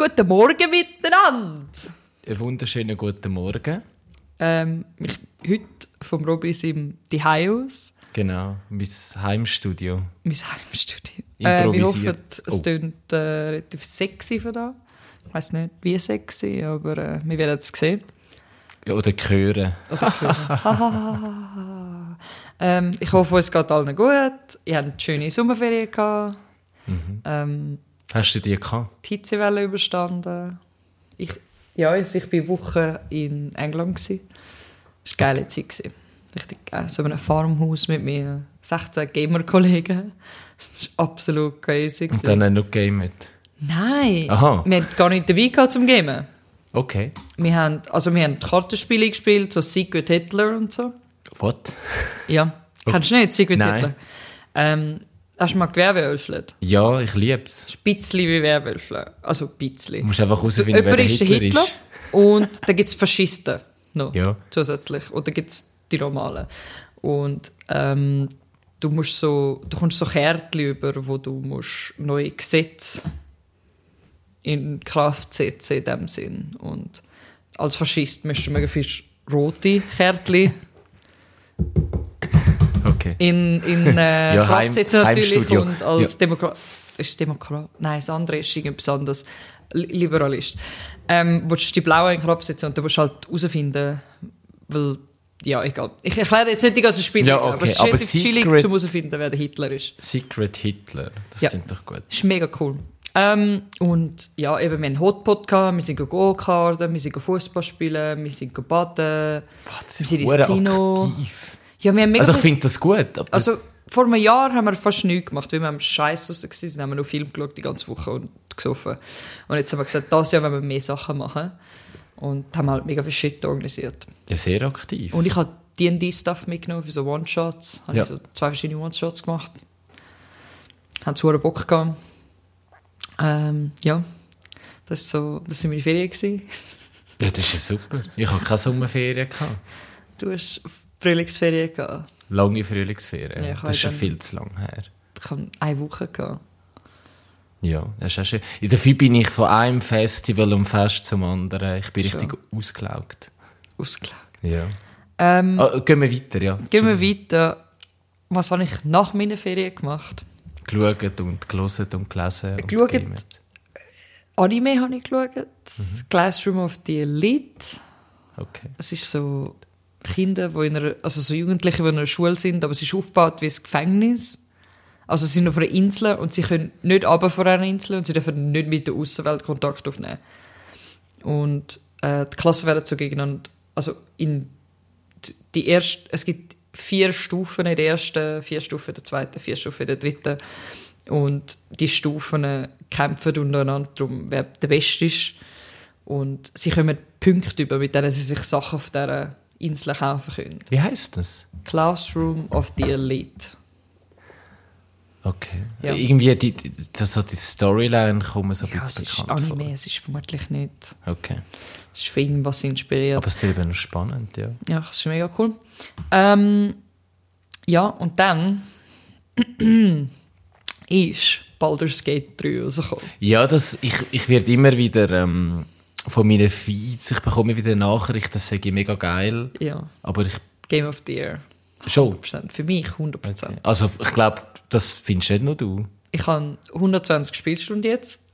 Guten Morgen miteinander! Einen wunderschönen guten Morgen. Ähm, ich, heute vom Robin im Die aus. Genau, mein Heimstudio. Mein Heimstudio. Äh, wir hoffen, es Oh. tönt äh, relativ sexy von da. Ich weiß nicht, wie sexy, aber äh, wir werden es sehen. Ja, Oder hören. Ähm, ich hoffe, es geht allen gut. Ihr habt eine schöne Sommerferien gehabt. Ähm, Hast du die gehabt? die Hitzewelle überstanden. Ich, ja, also ich war Woche in England. gsi. Das war eine geile Zeit. gsi. Richtig geil. So in einem Farmhaus mit mir 16 Gamer-Kollegen. Das war absolut crazy. Und dann auch noch gamet. Nein, Aha. wir hatten gar nicht dabei gehabt zum Gamen. Okay. Wir haben, also wir haben Kartenspiele gespielt, so Secret Hitler und so. What? Ja, kennst du nicht, Secret Nein. Hitler? Ähm, hast du mal Gewerbewölfelt? Ja, ich lieb's. Spitzli wie Werwölfeln. Also bisschen. Du musst einfach herausfinden, wer der ist der Hitler, Hitler ist. und dann gibt es Faschisten noch Ja. zusätzlich. Und dann gibt es die normalen. Und ähm, du musst so, du kommst so Kärtchen über, wo du musst neue Gesetze in Kraft setzen in dem Sinn. Und als Faschist musst du mega viel rote Kärtchen Okay. in, in äh, Ja, Kraft Heim- setzen natürlich Heimstudio. und als Demokrat ist Demokrat nein das andere ist irgendwas anderes Li- Liberalist ähm, willst du die blaue in Kraft setzen und dann musst du halt herausfinden weil ja egal ich erkläre jetzt nicht die ganze Spiel Ja, aber okay, es ist aber relativ chillig zum herausfinden wer der Hitler ist Secret Hitler. Das Ja. klingt doch gut. das ist mega cool ähm, und ja eben wir haben Hotpot gehabt wir sind go-karten wir sind Fußball spielen wir sind baden Wir sind ins Kino. aktiv. Ja wir haben mega Also ich finde das gut. Also, vor einem Jahr haben wir fast nichts gemacht, weil wir am Scheiß raus waren, haben wir noch Film geschaut die ganze Woche und gesoffen. Und jetzt haben wir gesagt, dieses Jahr wollen wir mehr Sachen machen. Und haben halt mega viel Shit organisiert. ja, sehr aktiv. Und ich habe D&D-Stuff mitgenommen für so One-Shots. Habe Ja. ich so zwei verschiedene One-Shots gemacht. Haben zu Bock gehabt. Ähm, ja, das, ist so, das sind meine Ferien. Ja, das ist ja super. Ich habe keine Sommerferien gehabt. Du hast Frühlingsferien gehabt. Lange Frühlingsferien. Ja, das ist schon viel zu lang her. Ich habe eine Woche gehabt. Ja, das ist auch schön. Dafür bin ich von einem Festival und Fest zum anderen. Ich bin Schon. richtig ausgelaugt. Ausgelegt. Ja. Ähm, Ah, gehen wir weiter, ja. Gehen wir weiter. Was habe ich nach meiner Ferien gemacht? Geschaut und gelesen und gelesen. und Geschaut. gegamet. Anime habe ich geschaut. Classroom of the Elite. Okay. Es ist so Kinder, die in einer, also so Jugendliche, die in einer Schule sind, aber es ist aufgebaut wie ein Gefängnis. Also sie sind auf einer Insel und sie können nicht runter von einer Insel und sie dürfen nicht mit der Außenwelt Kontakt aufnehmen. Und äh, die Klassen werden so gegeneinander, also in die erste, es gibt vier Stufen in der ersten, vier Stufen in der zweiten, vier Stufen in der dritten. Und die Stufen kämpfen untereinander darum, wer der Beste ist. Und sie kommen Punkte über, mit denen sie sich Sachen auf dieser Insel kaufen können. Wie heißt das? Classroom of the Elite. Okay. Ja. Irgendwie die, die, das, so die Storyline kommt mir so ein Ja, es bisschen ist bekannt Anime, vor. es ist vermutlich nicht. Okay. Es ist für irgendwas inspiriert. Aber es ist eben spannend, ja. Ja, das ist mega cool. Ähm, ja, und dann ist Baldur's Gate 3 rausgekommen. Ja, das, ich, ich werde immer wieder ähm, von meinen Feeds, ich bekomme wieder Nachrichten, das sage ich mega geil. Ja, Aber ich Game of the Year. schon. 100%. Für mich 100%. Also ich glaube, das findest nicht nur du. Ich habe 120 Spielstunden jetzt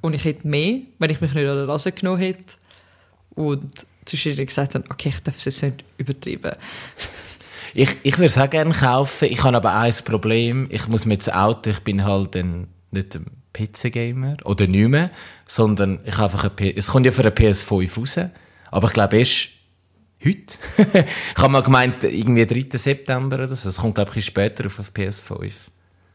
und ich hätte mehr, wenn ich mich nicht an der Nase genommen hätte und zwischendurch gesagt habe, okay, ich darf es jetzt nicht übertreiben. Ich, ich würde es auch gerne kaufen. Ich habe aber ein Problem. Ich muss mir jetzt outen, ich bin halt ein, nicht PC-Gamer oder nicht mehr, sondern ich habe einfach ein P Es kommt ja für eine PS5 raus, aber ich glaube erst heute. ich habe mal gemeint, irgendwie 3. September oder so. Es kommt, glaube ich, später auf auf PS5.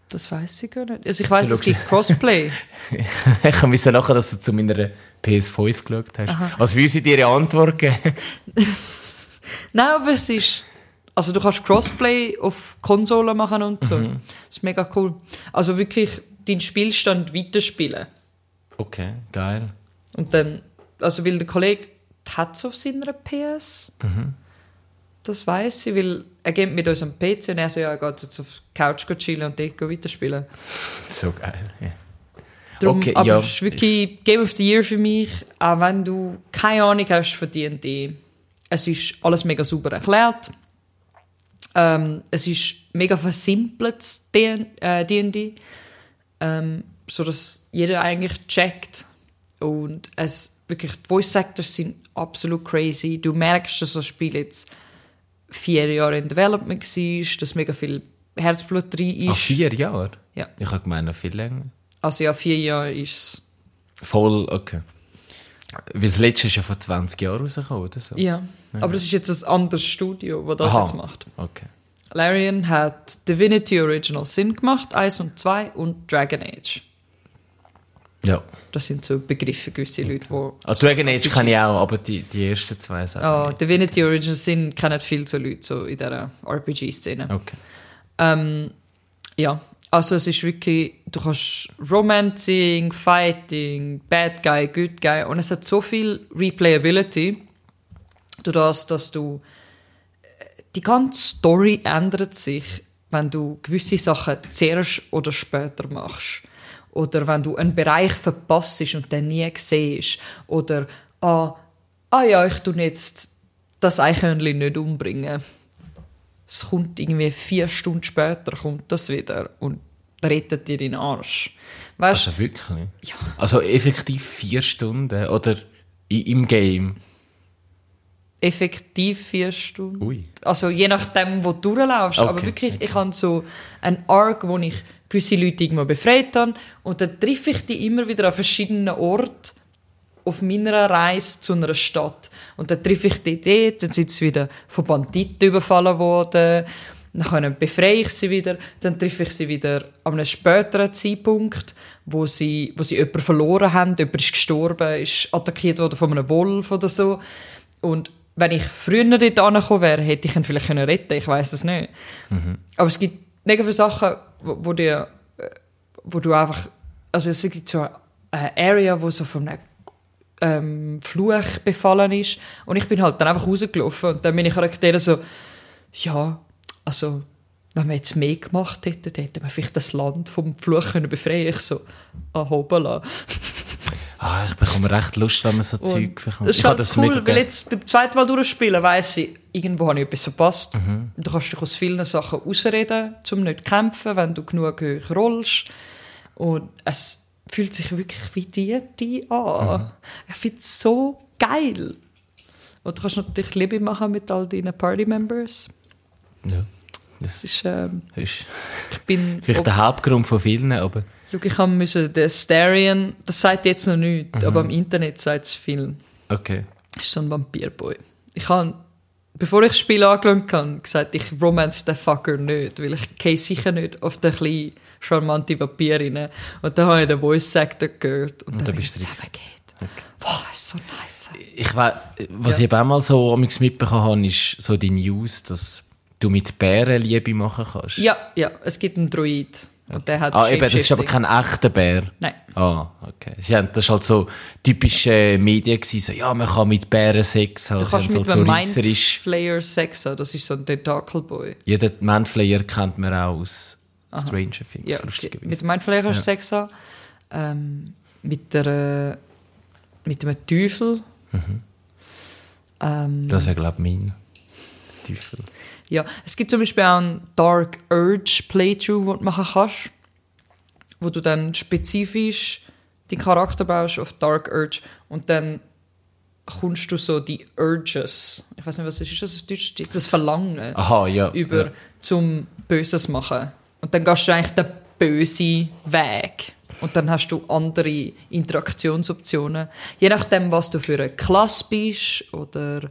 Das weiß ich gar nicht. Also ich weiß, es gibt Crossplay. ich habe wissen nachher, dass du zu meiner PS5 geschaut hast. Als würde sie dir eine Antwort geben. Nein, aber es ist. Also du kannst Crossplay auf Konsolen machen und so. Mhm. Das ist mega cool. Also wirklich deinen Spielstand weiterspielen. Okay, geil. Und dann, also weil der Kollege hat es auf seiner PS. Das weiß ich, weil er geht mit uns am PC und er so, ja, er geht jetzt auf die Couch chillen und dort weiterspielen. So geil. Ja. Darum, Okay, aber ja. es ist wirklich Game of the Year für mich, auch wenn du keine Ahnung hast von D&D. Es ist alles mega super erklärt. Ähm, es ist mega versimpeltes D- äh, D&D, ähm, so dass jeder eigentlich checkt und es wirklich die Voice Actors sind absolut crazy. Du merkst, dass das Spiel jetzt vier Jahre in Development war, dass mega viel Herzblut drin ist. Ach, vier Jahre? Ja. Ich habe gemeint, noch viel länger. Also ja, vier Jahre ist Voll, okay. Weil das letzte ist ja vor 20 Jahren rausgekommen, oder so? Ja, aber das ist jetzt ein anderes Studio, das das Aha. jetzt macht. Okay. Larian hat Divinity Original Sin gemacht, 1 und 2 und Dragon Age. Ja. Das sind so Begriffe, gewisse Leute, die... Ah, Dragon Age kann ich auch, aber die, die ersten zwei sagen Ah, nicht. Divinity Original Sin kennen viel so Leute so in dieser RPG-Szene. Okay. Ähm, ja, also es ist wirklich, du kannst Romancing, Fighting, Bad Guy, Good Guy und es hat so viel Replayability, durch das, dass du die ganze Story ändert sich, wenn du gewisse Sachen zuerst oder später machst. Oder wenn du einen Bereich verpasst und den nie siehst. Oder, ah, ah ja, ich tue jetzt das Eichhörnchen nicht umbringen. Es kommt irgendwie vier Stunden später, kommt das wieder und rettet dir den Arsch. Weißt Also wirklich? Ja. Also effektiv vier Stunden oder im Game? Effektiv vier Stunden. Ui. Also je nachdem, wo du durchlaufst. Okay, Aber wirklich, ich habe so einen Arc, wo ich gewisse Leute irgendwo befreit habe und dann treffe ich die immer wieder an verschiedenen Orten auf meiner Reise zu einer Stadt. Und dann treffe ich die dort, dann sind sie wieder von Banditen überfallen worden, dann befreie ich sie wieder, dann treffe ich sie wieder an einem späteren Zeitpunkt, wo sie, wo sie jemanden verloren haben, jemand ist gestorben, ist attackiert worden von einem Wolf oder so. Und wenn ich früher dort angekommen wäre, hätte ich ihn vielleicht können retten ich weiß es nicht. Aber es gibt mega viele Sachen, wo, wo, dir, äh, wo du einfach... Also es gibt so eine Area, wo so von einem ähm, Fluch befallen ist. Und ich bin halt dann einfach rausgelaufen und dann bin ich Charaktere so, ja, also, wenn wir jetzt mehr gemacht hätten, dann hätten wir vielleicht das Land vom Fluch können befreien Ich so, ah, hoppala. Ah, ich bekomme recht Lust, wenn man so Zeug bekommt. Das ist Ich habe halt das cool, weil jetzt beim zweiten Mal durchspielen weiss ich, irgendwo habe ich etwas verpasst. Mhm. Du kannst dich aus vielen Sachen ausreden, um nicht zu kämpfen, wenn du genug hoch rollst. Und es fühlt sich wirklich wie D&D an. Mhm. Ich finde es so geil. Und du kannst natürlich Liebe machen mit all deinen Party-Members. Ja. Das ist, ähm, Das ist ich bin... vielleicht der Hauptgrund von vielen, aber Schau, ich habe müssen, der Starion, das sagt jetzt noch nichts, Mhm. aber im Internet sagt es viel. okay. ist so ein Vampirboy. Ich habe, bevor ich das Spiel angeschaut habe, gesagt, ich romance den Fucker nicht, weil ich gehe sicher nicht auf den kleinen, charmante Vampirin. Und dann habe ich den Voice Actor gehört und, dann dann bin bist ich du zusammengeht. Boah, ist so nice. Ich weiß, was Ja. ich eben auch mal so mitbekommen habe, ist so die News, dass du mit Bären Liebe machen kannst. Ja, ja, es gibt einen Druid. Und der hat Ah, eben, das ist aber kein echter Bär. Nein. Ah, okay. Sie haben, das war halt so typische Medien gewesen, so, ja, man kann mit Bären Sex haben. Du kannst mit so. Mindflayer Sex haben, das ist so ein Tentacle Boy. Ja, den Manflayer kennt man auch aus Stranger Things, Ja, lustigerweise. mit dem Mindflayer Ja. Sex haben. Ähm, mit, der, äh, mit einem Teufel. Ähm, Das wäre, glaube ich, mein Teufel. Ja, es gibt zum Beispiel auch einen Dark Urge Playthrough, den du machen kannst, wo du dann spezifisch den Charakter baust auf Dark Urge und dann kommst du so die Urges, ich weiß nicht, was ist ist das auf Deutsch, das Verlangen Aha, ja. über ja. zum Böses machen. Und dann gehst du eigentlich den bösen Weg. Und dann hast du andere Interaktionsoptionen. Je nachdem, was du für eine Klasse bist oder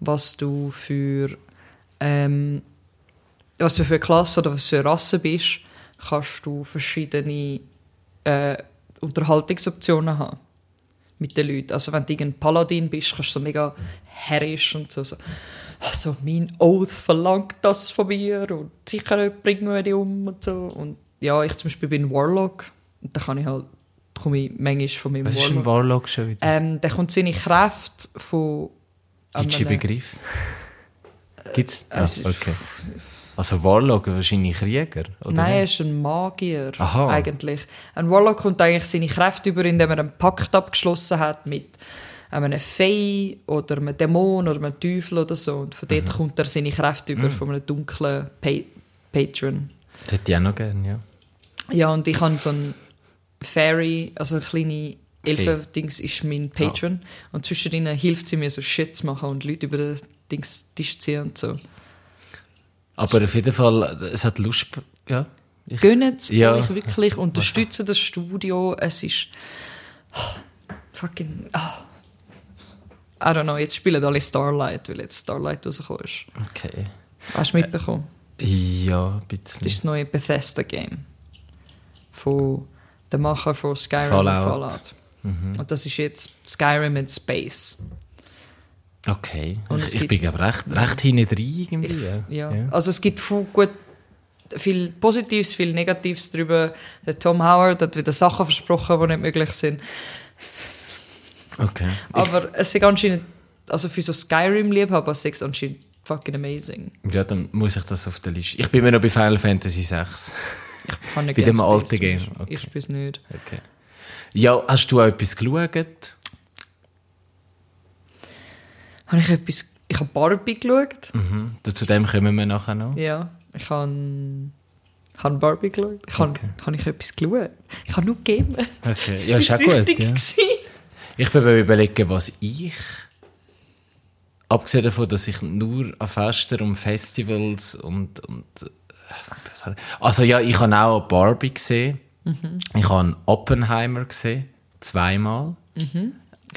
was du für, ähm, was du für eine Klasse oder was für eine Rasse bist, kannst du verschiedene äh, Unterhaltungsoptionen haben mit den Leuten. Also wenn du irgendein Paladin bist, kannst du so mega herrisch und so, so also mein Oath verlangt das von mir und sicher bringen wir die um und so. Und ja, ich zum Beispiel bin Warlock und da kann ich halt, komme ich manchmal von meinem Was ist ein Warlock. Warlock schon wieder? Ähm, der kommt seine Kraft von Deutsche Begriff? Gibt's? äh, Ah, es okay. Also Warlock wahrscheinlich Krieger, oder? Nein, er ist ein Magier, Aha. eigentlich. Ein Warlock kommt eigentlich seine Kräfte über, indem er einen Pakt abgeschlossen hat mit einem Fey oder einem Dämon oder einem Teufel oder so. Und von Mhm. dort kommt er seine Kräfte über, von einem dunklen pa Patron. Das hätte ich auch noch gerne, ja. Ja, und ich habe so ein Fairy, also eine kleine Elfen-Dings ist mein Patron. Und zwischen ihnen hilft sie mir so Shit zu machen und Leute über den Dings Tisch ziehen und so. Aber auf jeden Fall, es hat Lust, ja. Ich, Gönnt Ja. euch wirklich, unterstützen das Studio. Es ist fucking. ah. I don't know, jetzt spielen alle Starlight, weil jetzt Starlight rausgekommen ist. Okay. Hast du mitbekommen? Ja, ein Das bisschen. ist das neue Bethesda-Game. Von dem Macher von Skyrim Fallout. und Fallout. Und das ist jetzt Skyrim in Space. Okay. Ich, ich gibt- bin glaub, recht, recht hinten drin irgendwie. Ja. Also es gibt viel, gut, viel Positives, viel Negatives darüber. Der Tom Howard hat wieder Sachen versprochen, die nicht möglich sind. Okay. Aber es ist anscheinend, also für so Skyrim-Liebhaber, ist es anscheinend fucking amazing. Ja, dann muss ich das auf der Liste. Ich bin mir noch bei Final Fantasy 6. Ich kann nicht Bei dem alten Game, Ich okay. spiele es nicht. Okay. Ja, hast du auch etwas geschaut? Habe ich etwas... Ich habe Barbie geschaut. Mhm. Zu dem kommen wir nachher noch. Ja. Ich habe... Ich habe Barbie geschaut. Ich habe, Okay. habe ich etwas geschaut? Ich habe nur gegeben. Okay. Ja, ist auch gut. Ja. Ich bin mir überlegen, was ich. Abgesehen davon, dass ich nur an Festen und Festivals und. und also ja, ich habe auch Barbie gesehen. Ich habe Oppenheimer gesehen. Zweimal. Ich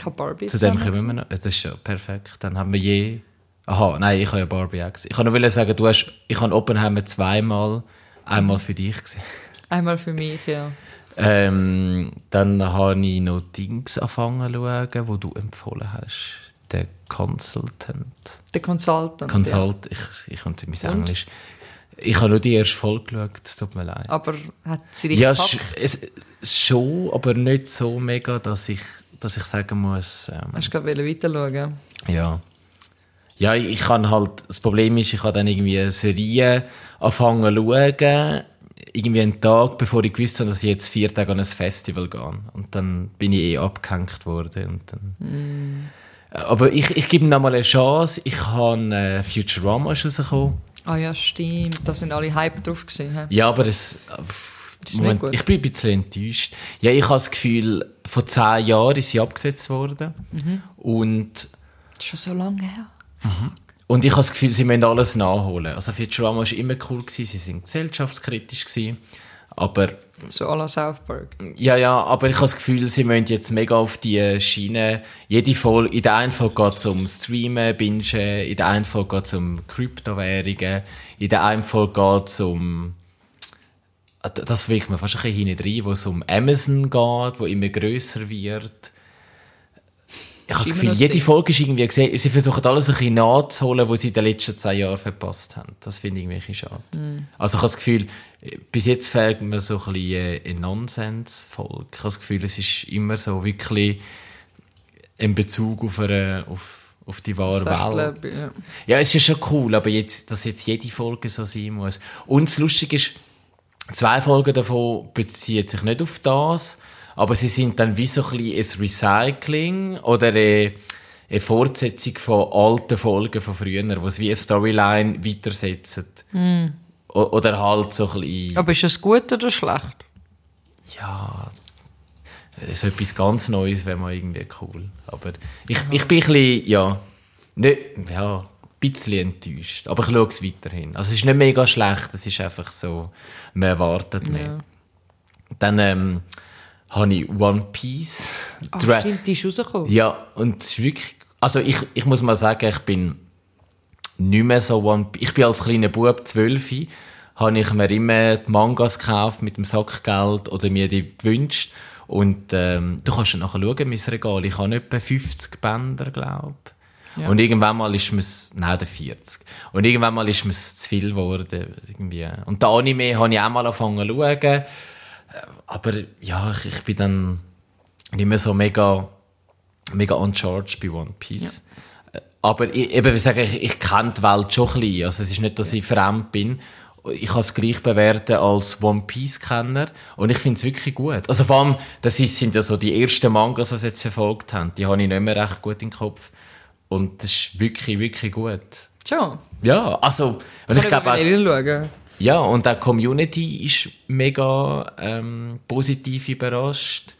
habe Barbie Zu dem kommen wir noch. Das ist ja perfekt. Dann haben wir je. Aha, nein, ich habe ja Barbie auch gesehen. Ich kann nur sagen, du hast, ich habe Oppenheimer zweimal, einmal für dich gesehen. Einmal für mich, ja. Ähm, dann habe ich noch Dings angefangen zu schauen, wo du empfohlen hast. Der Consultant. Der Consultant. Consult, ich, ich komme mein Und? Englisch. Ich habe nur die erste Folge geschaut, es tut mir leid. Ja. Aber hat sie dich Ja, gepackt? es schon, aber nicht so mega, dass ich, dass ich sagen muss, ähm, Hast du gerade weiter schauen? ja. Ja, ich ich kann halt, das Problem ist, ich habe dann irgendwie eine Serie angefangen zu schauen, irgendwie einen Tag, bevor ich gewusst habe, dass ich jetzt vier Tage an ein Festival gehe. Und dann bin ich eh abgehängt worden. Und dann... Aber ich, ich gebe ihm noch mal eine Chance. Ich habe äh, Futurama ist rausgekommen. Ah ja, stimmt. Da sind alle Hype drauf gewesen. Ja, aber es... ist Moment, ich bin ein bisschen enttäuscht. Ja, ich habe das Gefühl, vor zehn Jahren ist sie abgesetzt worden. Mhm. Und Schon so lange her. Und ich habe das Gefühl, sie müssen alles nachholen. Also Futurama war immer cool, gewesen, sie sind gesellschaftskritisch gewesen. Aber, So à la South Park. ja, ja, aber ich habe das Gefühl, sie müssen jetzt mega auf die Schiene. Jede Folge, in der einen Folge geht es um Streamen, Bingen, in der einen Folge geht es um Kryptowährungen, in der einen Folge geht es um, das wirkt mir fast ein bisschen hinten rein, wo es um Amazon geht, wo immer grösser wird. Ich habe das Gefühl, das jede Ding. Folge ist irgendwie gesehen, sie versuchen alles ein bisschen nachzuholen, was sie in den letzten zehn Jahren verpasst haben. Das finde ich irgendwie schade. Mhm. Also ich habe das Gefühl, bis jetzt fehlt mir so ein bisschen äh, eine Nonsens-Folge. Ich habe das Gefühl, es ist immer so wirklich in Bezug auf, eine, auf, auf die wahre Welt. Leben, ja. Ja, es ist schon cool, aber jetzt, dass jetzt jede Folge so sein muss. Und das Lustige ist, zwei Folgen davon beziehen sich nicht auf das, aber sie sind dann wie so ein bisschen ein Recycling oder eine, eine Fortsetzung von alten Folgen von früher, wo es wie eine Storyline weitersetzen. O- Oder halt so ein bisschen, Aber ist es gut oder schlecht? ja, so etwas ganz Neues wäre mal irgendwie cool. Aber ich, ich bin ein bisschen, ja, nicht, ja, bisschen enttäuscht. Aber ich schaue es weiterhin. Also es ist nicht mega schlecht, es ist einfach so, man erwartet mehr. Ja. Dann ähm, habe ich One Piece. Ach, Dra- stimmt, die ist rausgekommen. ja, und es ist wirklich, also ich, ich muss mal sagen, ich bin nicht mehr so One Piece. Ich bin als kleiner Bub, 12, habe ich mir immer die Mangas gekauft mit dem Sackgeld oder mir die gewünscht. Und ähm, du kannst ja nachher schauen, mein Regal. Ich habe etwa 50 Bänder, glaube Ja. Und irgendwann mal ist mir's, nein, der 40. Und irgendwann mal ist mir's zu viel geworden, irgendwie. Und der Anime habe ich auch mal angefangen zu schauen. Äh, Aber ja, ich, ich bin dann nicht mehr so mega, mega uncharged bei One Piece. Äh, aber ich, eben, wie sage ich, ich kenne die Welt schon ein bisschen. Also es ist nicht, dass ich fremd bin. Ich kann es gleich bewerten als One Piece-Kenner. Und ich finde es wirklich gut. Also vor allem, das ist, sind ja so die ersten Mangas, die sie jetzt verfolgt haben. Die habe ich nicht mehr recht gut im Kopf. Und das ist wirklich, wirklich gut. Schon. Ja, also, und ich glaube auch, ja, und auch die Community ist mega ähm, positiv überrascht.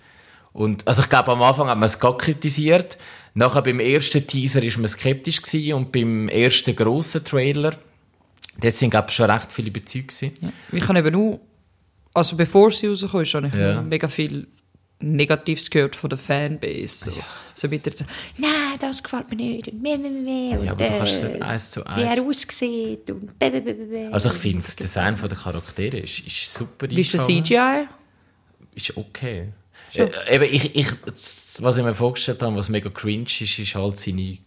Und, also ich glaube, am Anfang hat man es gar kritisiert. Nachher beim ersten Teaser ist man skeptisch gewesen und beim ersten grossen Trailer, dort sind, glaube ich, schon recht viele überzeugt gewesen. Ich habe eben nur, also bevor sie rausgekommen ist, habe ich Ja. mega viel Negatives gehört von der Fanbase. So, so weiter so, nein, das gefällt mir nicht. Meh, meh, meh. Und, Ja, aber du kannst es äh, eins zu Wie er eins. aussieht und bäh, bäh, bäh. Also ich finde, das Design der Charaktere ist, ist super Wie ist der. CGI? Ist okay. Äh, eben, ich, ich, was ich mir vorgestellt habe, was mega cringe ist, ist halt seine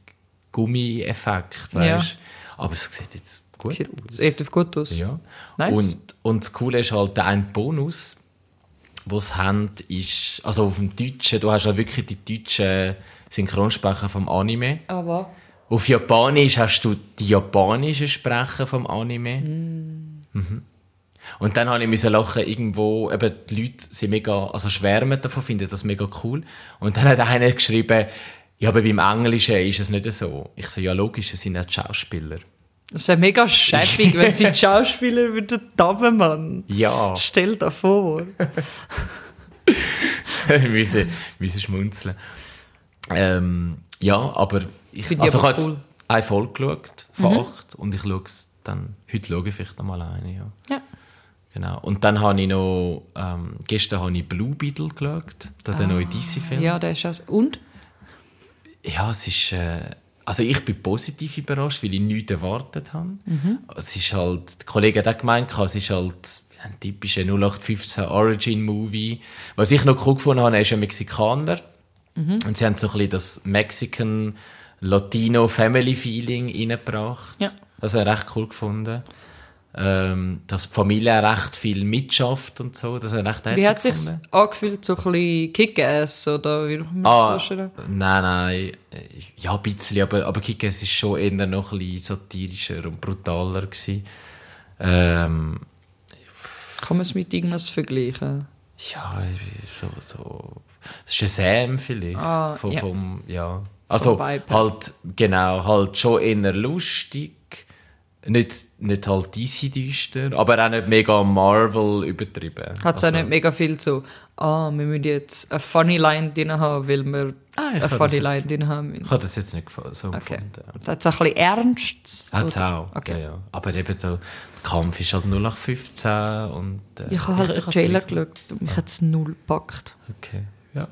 Gummi-Effekt, Ja. Aber es sieht jetzt gut Sieht aus. relativ gut aus. Ja. Nice. Und, und das Coole ist halt, der ein Bonus, den sie haben, ist, also auf dem Deutschen, du hast ja wirklich die deutschen Synchronsprecher vom Anime. Aber Auf Japanisch hast du die japanischen Sprecher vom Anime. Mhm. Und dann habe ich müssen lachen, irgendwo, eben, die Leute sind mega, also schwärmen davon, finden das mega cool. Und dann hat einer geschrieben, ja, aber beim Englischen ist es nicht so. Ich so, ja, logisch, es sind auch die Schauspieler. Es ist ja mega schäbig, wenn sie Schauspieler würden dubben, Mann. Ja. Stell dir vor. wir müssen, müssen schmunzeln. Ähm, ja, aber ich, Finde ich also ich habe jetzt cool. eine Folge geschaut, von acht, und ich schaue es dann, heute schaue ich vielleicht noch mal eine, ja. Ja. Genau. Und dann habe ich noch, ähm, gestern habe ich Blue Beetle geschaut, der neue DC-Film. Ah. Ja, der ist das. Und? Ja, es ist, äh, also ich bin positiv überrascht, weil ich nichts erwartet habe. Mhm. Es ist halt, der Kollege hat auch gemeint, es ist halt ein typischer 0815 Origin-Movie. Was ich noch cool gefunden habe, er ist ein Mexikaner. Mhm. Und sie haben so ein bisschen das Mexican Latino Family Feeling reingebracht. Ja. Das habe ich recht cool gefunden. Ähm, dass die Familie recht viel mitschafft und so. Das recht Wie hat sich angefühlt, so ein bisschen Kick-Ass oder wie man Ah, das vorstellen? nein, nein. äh, Ja, ein bisschen, aber, aber Kick-Ass ist schon eher noch ein bisschen satirischer und brutaler gewesen. Ähm, Kann man es mit irgendwas vergleichen? ja, so, so. Shazam vielleicht. Ah, vom, ja. vom, ja. Also, halt, genau, halt schon eher lustig. Nicht, nicht halt DC-düster, aber auch nicht mega Marvel übertrieben. Hat es also, auch nicht mega viel so, ah, wir müssen jetzt eine funny Line drin haben, weil wir Ah, eine funny jetzt- Line drin haben müssen. Ich habe das jetzt nicht gefallen, so Okay. gefunden. Hat es auch ein bisschen ernst? Hat es auch. Okay. Ja, ja. Aber eben so, der Kampf ist halt 0815 und... Äh, Ich habe halt den Trailer geschaut und mich hat es null gepackt. Okay, ja.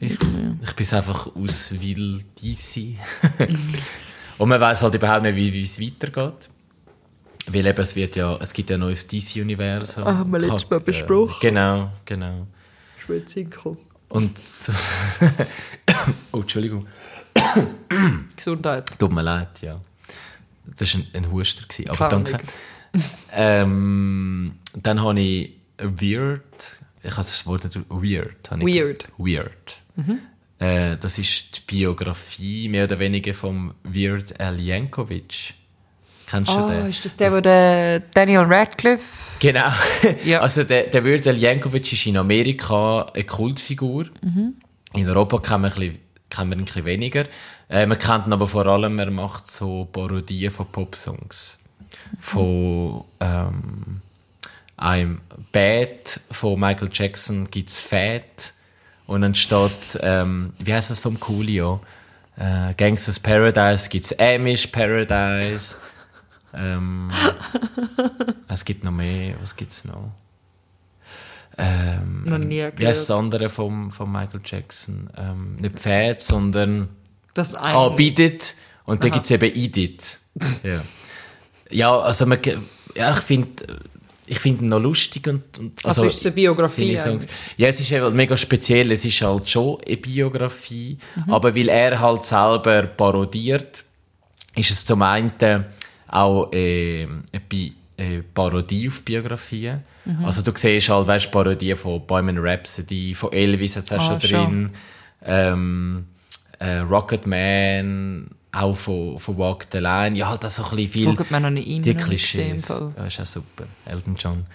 Ich, ich bin einfach aus Will DC. und man weiß halt überhaupt nicht, wie es weitergeht. Weil eben, es wird ja, es gibt ja ein neues DC-Universum. Ah, haben wir letztes Mal besprochen. Genau, genau. Schweizer Und so Oh, Entschuldigung. Gesundheit. Tut mir leid, ja. Das war ein, ein Huster. Gewesen, aber Keine danke. ähm, dann habe ich Weird. Ich habe das Wort nicht- Weird. Weird. Weird. Äh, das ist die Biografie mehr oder weniger vom Weird Al Yankovic. Kennst du Ah, den? ist das der, wo der Daniel Radcliffe... Genau. Ja. Also der, der Weird Al Yankovic ist in Amerika eine Kultfigur. In Europa kennt man, ein bisschen, man ihn ein bisschen weniger. Äh, man kennt ihn aber vor allem, er macht so Parodien von Popsongs. Von ähm, einem Bad von Michael Jackson gibt's Fat. Und dann steht, ähm, wie heißt das vom Coolio? Äh, Gangsters Paradise gibt's Amish Paradise. Ähm, es gibt noch mehr. Was gibt's noch? Ähm, Noch nie wie heißt das gehört. andere vom, von Michael Jackson? Ähm, nicht Pferd, sondern Das eine. Ah, Beat It. Und dann Aha. gibt's eben Eat It. ja. ja, also man, ja, ich finde ich finde ihn noch lustig und, und Also ist es eine Biografie? Ja, es ist eben mega speziell. Es ist halt schon eine Biografie, Mhm. aber weil er halt selber parodiert, ist es zum einen auch äh, Bi eine Parodie auf Biografien. Mhm. Also du siehst halt, weißt, Parodie von Bohemian Rhapsody, von Elvis Ah, schon schon. drin, ähm, äh, Rocket Man auch von, von Walk the Line. Ja, halt so ein bisschen viel. Guckt man noch nicht Die? Gesehen Klischees. Fall. Ja, ist auch super. Elton John.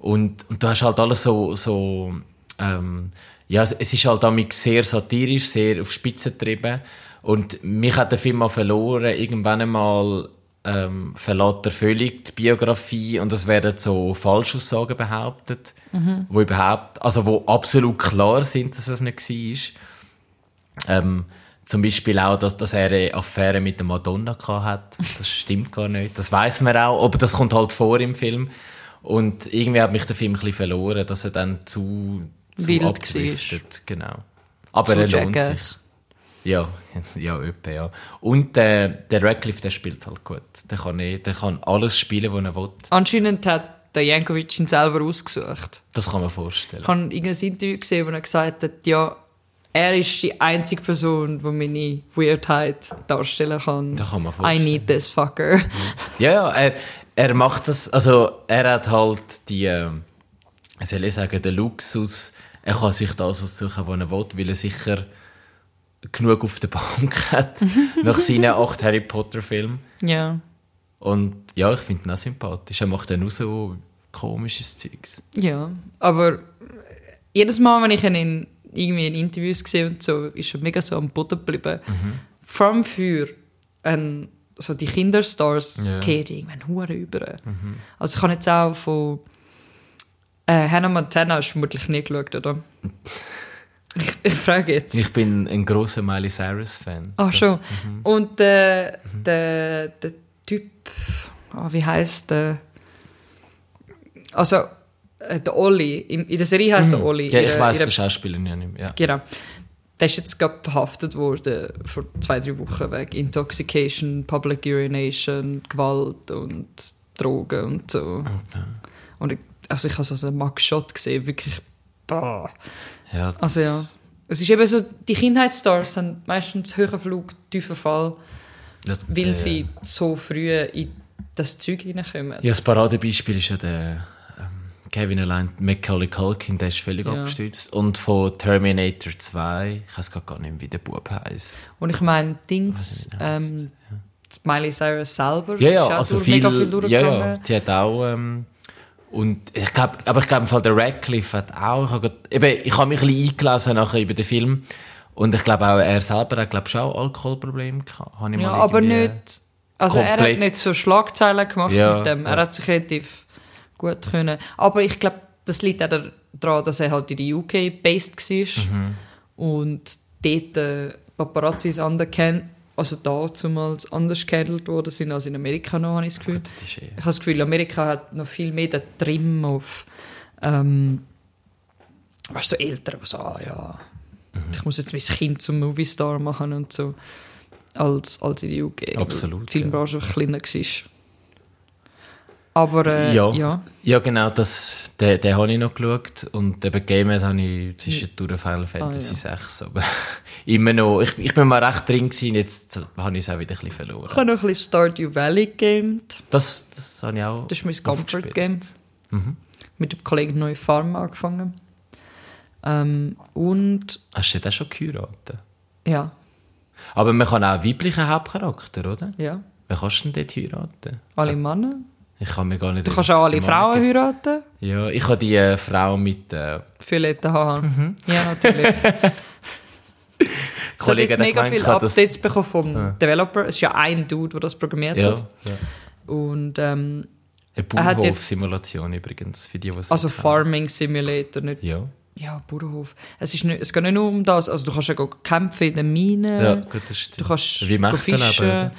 Und, und du hast halt alles so, so ähm, ja, es- es ist halt damit sehr satirisch, sehr auf Spitze getrieben. Und mich hat der Film mal verloren. Irgendwann einmal ähm, verlässt er völlig die Biografie und es werden so Falschaussagen behauptet, wo überhaupt, also wo absolut klar sind, dass es nicht war. Ähm, zum Beispiel auch, dass, dass er eine Affäre mit der Madonna gehabt hat. Das stimmt gar nicht. Das weiß man auch, aber das kommt halt vor im Film. Und irgendwie hat mich der Film ein bisschen verloren, dass er dann zu, zu Wild abdriftet. Genau. Aber So er lohnt sich. Ja, ja, öppe, ja. Und äh, der Radcliffe, der spielt halt gut. Der kann, eh, der kann alles spielen, was er will. Anscheinend hat der Jankovic ihn selber ausgesucht. Das kann man vorstellen. Ich habe irgendein Interview gesehen, wo er gesagt hat, ja, er ist die einzige Person, die meine Weirdheit darstellen kann. Da kann man I vorstellen. need this fucker. Ja, ja, er, er macht das, also er hat halt die, äh, soll ich sagen, den Luxus, er kann sich das aussuchen, was er will, weil er sicher genug auf der Bank hat, nach seinen acht Harry Potter Filmen. ja. Und ja, ich finde ihn auch sympathisch. Er macht dann auch so komisches Zeugs. Ja, aber jedes Mal, wenn ich ihn in, irgendwie in Interviews sehe und so, ist er mega so am Boden geblieben. Vor allem für ein, so die Kinderstars Ja. geht irgendwann hure über. Also ich habe jetzt auch von äh, Hannah Montana vermutlich nie geschaut, oder? ich, ich frage jetzt. Ich bin ein großer Miley Cyrus Fan. Ach schon. Und der, der, der Typ, ah, wie heißt der? Also, äh, der Olli, in, in der Serie heißt der Olli. Ja, ich weiß ihre- den Schauspieler ja nicht mehr. Ja. Genau. Der ist jetzt gerade verhaftet worden vor zwei, drei Wochen wegen Intoxication, Public Urination, Gewalt und Drogen und so. Und ich, also ich habe so einen Mugshot gesehen, wirklich. Boah. Ja, Also ja. Es ist eben so, die Kindheitsstars haben meistens hohen Flug, tiefen Fall, ja, weil der- sie so früh in das Zeug reinkommen. Ja, das Paradebeispiel ist ja der ähm, Kevin allein, Macaulay Culkin, der ist völlig Ja. abgestürzt. Und von Terminator 2, ich weiß gar nicht mehr, wie der Bub heisst. Und ich meine, Dings, ähm, Miley Cyrus selber Ja, ja, ist also viel, mega viel ja, durchgegangen. ja, die hat auch, ähm, und ich glaube, aber ich glaube, im Fall der Radcliffe hat auch, ich habe, eben, ich habe mich ein bisschen eingelesen nachher über den Film. Und ich glaube auch, er selber hat, glaube ich, schon Alkoholprobleme gehabt. Ja, aber nicht. Also er hat nicht so Schlagzeilen gemacht Ja, mit dem. Er ja. hat sich relativ gut können. Aber ich glaube, das liegt auch daran, dass er halt in der UK based war Mhm. und dort äh, Paparazzis anerkannt, also da zumals anders gehandelt worden sind als in Amerika noch, habe ich das Gefühl. Das eh- Ich habe das Gefühl, Amerika hat noch viel mehr den Trim auf ähm, weißt du, so Eltern, die sagen, ah ja, Mhm. ich muss jetzt mein Kind zum Movie-Star machen und so, als, als in der UK. Absolut, Weil Die Filmbranche einfach kleiner war. Aber äh, ja. ja. ja. genau, das, den, den habe ich noch geschaut. Und eben Games habe ich zwischendurch Final Fantasy Ah, ja. 6. Aber immer noch, ich, ich bin mal recht drin gewesen, jetzt habe ich es auch wieder ein bisschen Ich verloren. habe noch ein bisschen Stardew Valley gegamed. Das, das habe ich auch. Das ist mein oft Comfort gespielt. Game. Mhm. Mit dem Kollegen neue Farm angefangen. Ähm, und Hast du den auch schon geheiratet? ja, Aber man kann auch weiblichen Hauptcharakter, oder? ja, Wer kannst du denn dort heiraten? alle Männer. Ich kann mir gar nicht Du kannst auch alle Frauen heiraten. Ja, ich habe die äh, Frau mit äh, Violette Haar. Mhm. Ja, natürlich. Es hat jetzt mega viele ich habe das- Updates bekommen vom Developer. Es ist ja ein Dude, der das programmiert ja, hat. ja. Und ähm, Eine Er Bauernhof-Simulation übrigens, für die, es also nicht kennen. Farming Simulator, nicht Ja, ja, Bauernhof. Es, ist nicht, es geht nicht nur um das. Also du kannst ja kämpfen in den Minen. ja gut, das stimmt. Du kannst Wie go Mächte fischen. äh,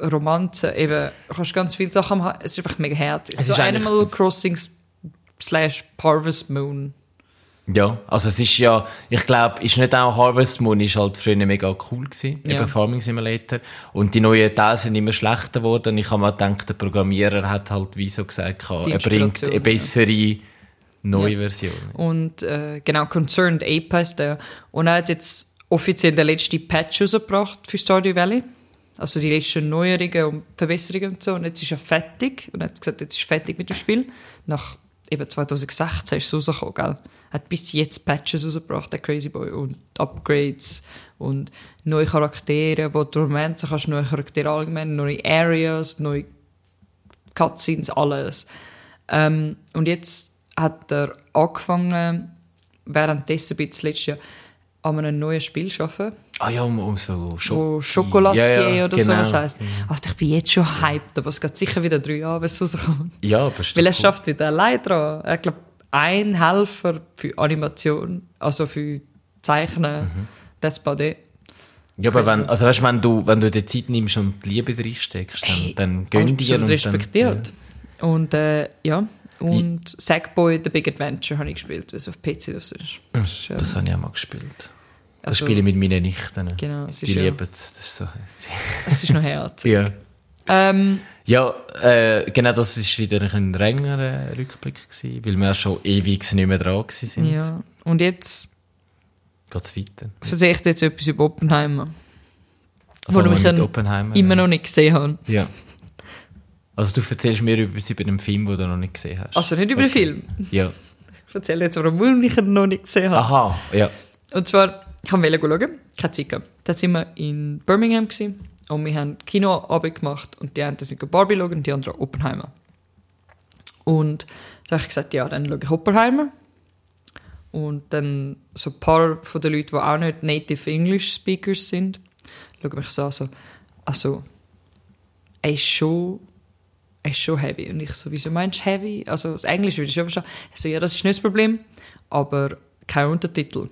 Romanzen, eben. Du kannst ganz viele Sachen haben. Es ist einfach mega herzig. Es so ist Animal Crossing slash Harvest Moon. Ja, also es ist ja, ich glaube, ist nicht auch Harvest Moon ist halt früher mega cool gewesen, Ja. eben Farming Simulator. Und die neuen Teile sind immer schlechter geworden. Und ich habe mir gedacht, der Programmierer hat halt wie so gesagt, er bringt eine bessere neue Ja. Version. Und äh, genau, Concerned Ape heißt der. Und er hat jetzt offiziell den letzten Patch rausgebracht für Stardew Valley. Also die letzten Neuerungen und Verbesserungen und so. Und jetzt ist er fertig. Und er hat gesagt, jetzt ist er fertig mit dem Spiel. Nach eben 2016 ist es rausgekommen, gell? hat bis jetzt Patches rausgebracht, der Crazy Boy, und Upgrades und neue Charaktere, wo du romanzen kannst, neue Charaktere allgemein, neue Areas, neue Cutscenes, alles. Ähm, und jetzt hat er angefangen, währenddessen bisschen letztes Jahr, an einem neuen Spiel zu arbeiten, Ah ja, um, um so Chocolatier Ja, ja, oder genau. so was heisst. Alter, ich bin jetzt schon hyped, aber es geht sicher wieder drei Jahre, bis es rauskommt. Ja, doch Weil er schafft wieder allein dran. Ich glaube, ein Helfer für Animation, also für Zeichnen, Mhm. das bei dir. Ja, aber wenn, also weißt, wenn du, wenn du dir Zeit nimmst und die Liebe reinsteckst, dann, Hey, dann gönn dir und respektiert. Und äh, ja, und Sackboy The Big Adventure habe ich gespielt, weil es auf PC das ist. Das Dann, äh, das habe ich auch mal gespielt. Das Also- spiele ich mit meinen Nichten. Genau, es Die ist ja- lieben es. Das ist so. Es ist noch hart. ja. ähm, Ja, äh, genau, das ist wieder ein längerer Rückblick gewesen, weil wir schon ewig nicht mehr dran sind. ja. Und jetzt Geht's weiter? versehe ich jetzt etwas über Oppenheimer, wo ich immer noch nicht gesehen habe. Ja. Also du erzählst mir etwas über den Film, den du noch nicht gesehen hast. Also nicht über den Film. Ja. Ich erzähle jetzt, warum ich ihn noch nicht gesehen habe. Aha, ja. Und zwar, ich wollte schauen, keine Zeit. Dann sind wir in Birmingham gewesen, und wir haben Kinoabend gemacht und die einen sind Barbie schauen und die anderen Oppenheimer. Und da habe ich gesagt, ja, dann schaue ich Oppenheimer. Und dann so ein paar von den Leuten, die auch nicht Native English Speakers sind, schauen mich so an, so, also, er ist schon, er ist schon heavy. Und ich so, wieso meinst du heavy? Also, das Englisch würde ich schon verstehen. Er so, ja, das ist nicht das Problem, aber kein Untertitel.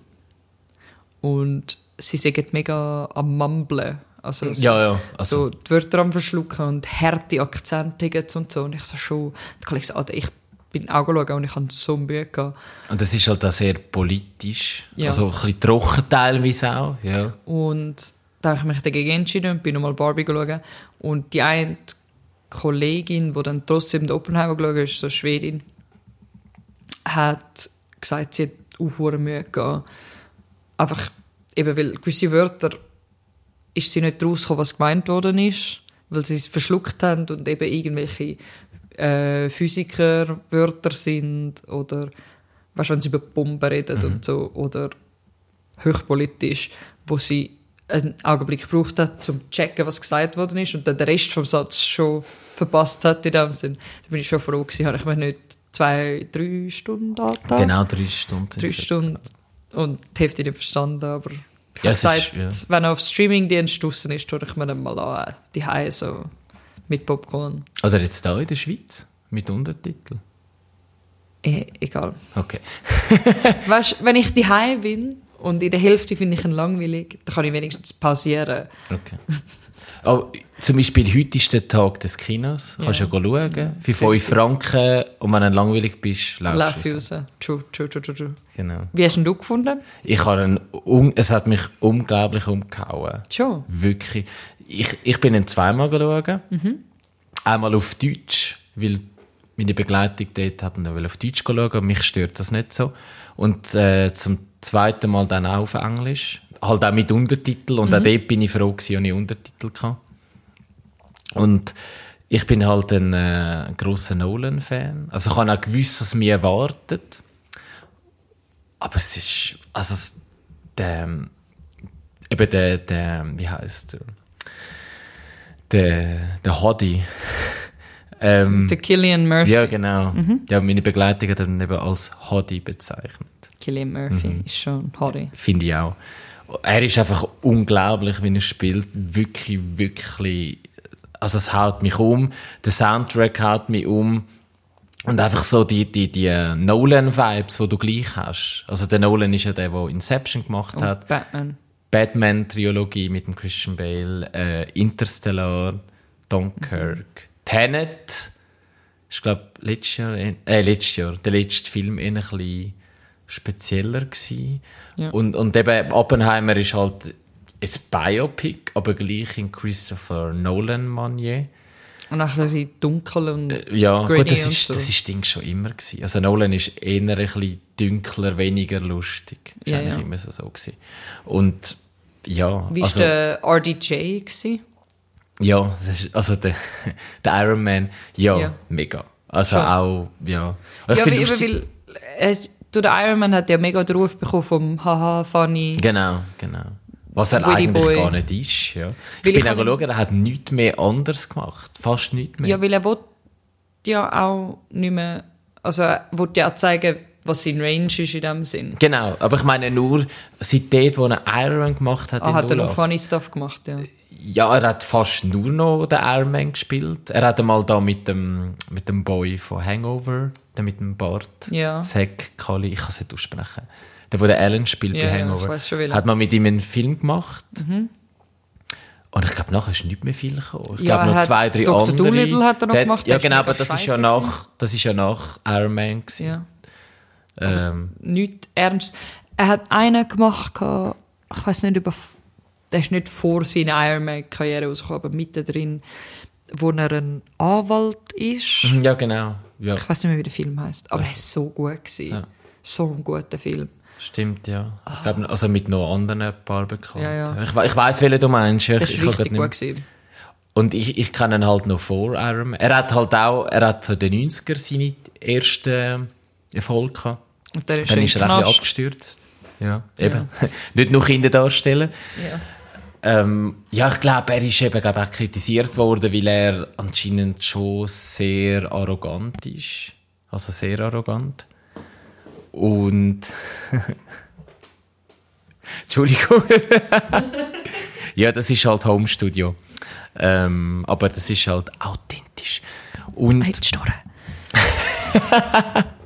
Und sie sind mega am Mumblen. Also, so, Ja, ja. Also, so die Wörter am Verschlucken und harte Akzente und so. Und ich so schon, da kann ich sagen, Alter, ich bin auch schauen und ich habe so Mühe gehabt. und das ist halt auch sehr politisch. Ja. Also ein bisschen trocken teilweise auch. Ja. Und da habe ich mich dagegen entschieden und bin nochmal Barbie schauen. Und die eine Kollegin, die dann trotzdem den Oppenheimer geschaut ist so Schwedin, hat gesagt, sie hat auch Mühe gehabt. Einfach eben, weil gewisse Wörter ist sie nicht rausgekommen, was gemeint worden ist, weil sie es verschluckt haben und eben irgendwelche äh, Physikerwörter sind oder weißt, wenn sie über Bomben reden und so oder höchstpolitisch, wo sie einen Augenblick gebraucht hat, zum zu checken, was gesagt worden ist und dann den Rest vom Satz schon verpasst hat in dem Sinn. Da bin ich schon froh gewesen, habe ich mir nicht zwei, drei Stunden angetan. Genau, drei Stunden. Drei. Stunden. Und die Hälfte nicht verstanden, aber ich Ja, habe es gesagt, ist- ja. wenn er auf Streamingdienst draussen ist, tue ich mir dann mal an, die Hause so mit Popcorn. Oder jetzt da in der Schweiz mit Untertitel. Eh, egal. Okay. Weißt, wenn ich die bin und in der Hälfte finde ich ihn langweilig, dann kann ich wenigstens pausieren. okay. Oh, zum Beispiel heute ist der Tag des Kinos. Kannst ja. Ja. schauen. Für 5 Franken. Und wenn du langweilig bist, Lauf laufst du raus. raus. True, true, true, true, true. Genau. Wie hast ihn du gefunden? Ich habe einen, es hat mich unglaublich umgehauen. Schon. Wirklich. Ich, ich bin ihn zweimal schauen. Mhm. Einmal auf Deutsch, weil meine Begleitung dort hat ihn auf Deutsch schauen mich stört das nicht so. Und äh, zum zweiten Mal dann auch auf Englisch. Halt auch mit Untertitel. Und auch Mhm. dort bin ich froh, dass ich Untertitel hatte. Und ich bin halt ein äh, grosser Nolan-Fan. Also ich habe auch gewusst, was mich erwartet. Aber es ist, also, es- der, eben der, der, wie heißt der? Der, der Hoddy. Ähm, Der Killian Murphy. ja, genau. Ja, meine Begleitung hat ihn eben als Hoddy bezeichnet. Killian Murphy Mhm. ist schon Hottie. Finde ich auch. Er ist einfach unglaublich, wie er spielt. Wirklich, wirklich. Also, es haut mich um. Der Soundtrack haut mich um. Und einfach so die, die, die Nolan-Vibes, die du gleich hast. Also, der Nolan ist ja der, der Inception gemacht hat. Und Batman. Batman-Trilogie mit dem Christian Bale, äh, Interstellar, Dunkirk, Tenet. Ich glaube, letztes Jahr, äh, letztes Jahr, der letzte Film eher ein bisschen spezieller gewesen. Ja. Und, und eben Oppenheimer ist halt ein Biopic, aber gleich in Christopher Nolan-Manier. Und auch ein bisschen dunkel und Ja, grainy gut, das ist, so. das ist Ding schon immer gewesen. Also Nolan ist eher ein bisschen dunkler, weniger lustig. Ist Ja, eigentlich ja. immer so, so gewesen. Und ja, Wie war also, der RDJ? Gewesen? Ja, also der, der Iron Man, ja, Ja. mega. Also Schon. auch, ja. Ich Ja, weil, weil äh, du, der Iron Man hat ja mega den Ruf bekommen vom Haha, funny. Genau, genau. Was er Willy eigentlich Boy. gar nicht ist. Ja. Weil Ich ich bin auch habe- schauen, er hat nichts mehr anders gemacht. Fast nichts mehr. Ja, weil er will ja auch nicht mehr, also er will ja auch zeigen, was sein Range ist in dem Sinn. Genau, aber ich meine nur, seit dort, wo er Iron Man gemacht hat, Ah, in hat er noch 08. funny Stuff gemacht, ja. Ja, er hat fast nur noch den Iron Man gespielt. Er hat einmal da mit dem, mit dem Boy von Hangover, der mit dem Bart, Ja. Zack Kali, ich kann es nicht aussprechen. Der, wo der Alan spielt Ja, bei Hangover. schon, hat man mit ihm einen Film gemacht. Mhm. Und ich glaube, nachher ist nicht mehr viel gekommen. Ich Ja, glaube, noch zwei, drei Dr. andere. Dolittle hat er noch Der- gemacht, Ja, genau, aber das ist, ja nach, das ist ja nach Iron Man. Gewesen. ja. Ähm, Nicht ernst. Er hat einen gemacht, ich weiß nicht, über, der ist nicht vor seiner Iron Man-Karriere rausgekommen, aber mittendrin, wo er ein Anwalt ist. ja, genau. Ja, Ich weiß nicht mehr, wie der Film heißt, aber er ist so gut gewesen. Ja. So ein guter Film. stimmt, ja. Ich glaube, also mit noch anderen paar Bekannten. Ja, ja. Ich, ich weiss, welchen du meinst. Ich, Das ich ist kann richtig grad gut nicht- gewesen. Und ich, ich kenne ihn halt noch vor Iron Man. Er hat halt auch, er hat so in den 90er seine ersten Erfolge gehabt. Und der ist Dann ist er ein bisschen abgestürzt. Ja, eben. Nicht nur Kinder darstellen. Ja. Ähm, ja, ich glaube, er ist eben glaub, auch kritisiert worden, weil er anscheinend schon sehr arrogant ist. Also sehr arrogant. Und. Entschuldigung. ja, das ist halt Home Studio. Ähm, aber das ist halt authentisch. Und Hey.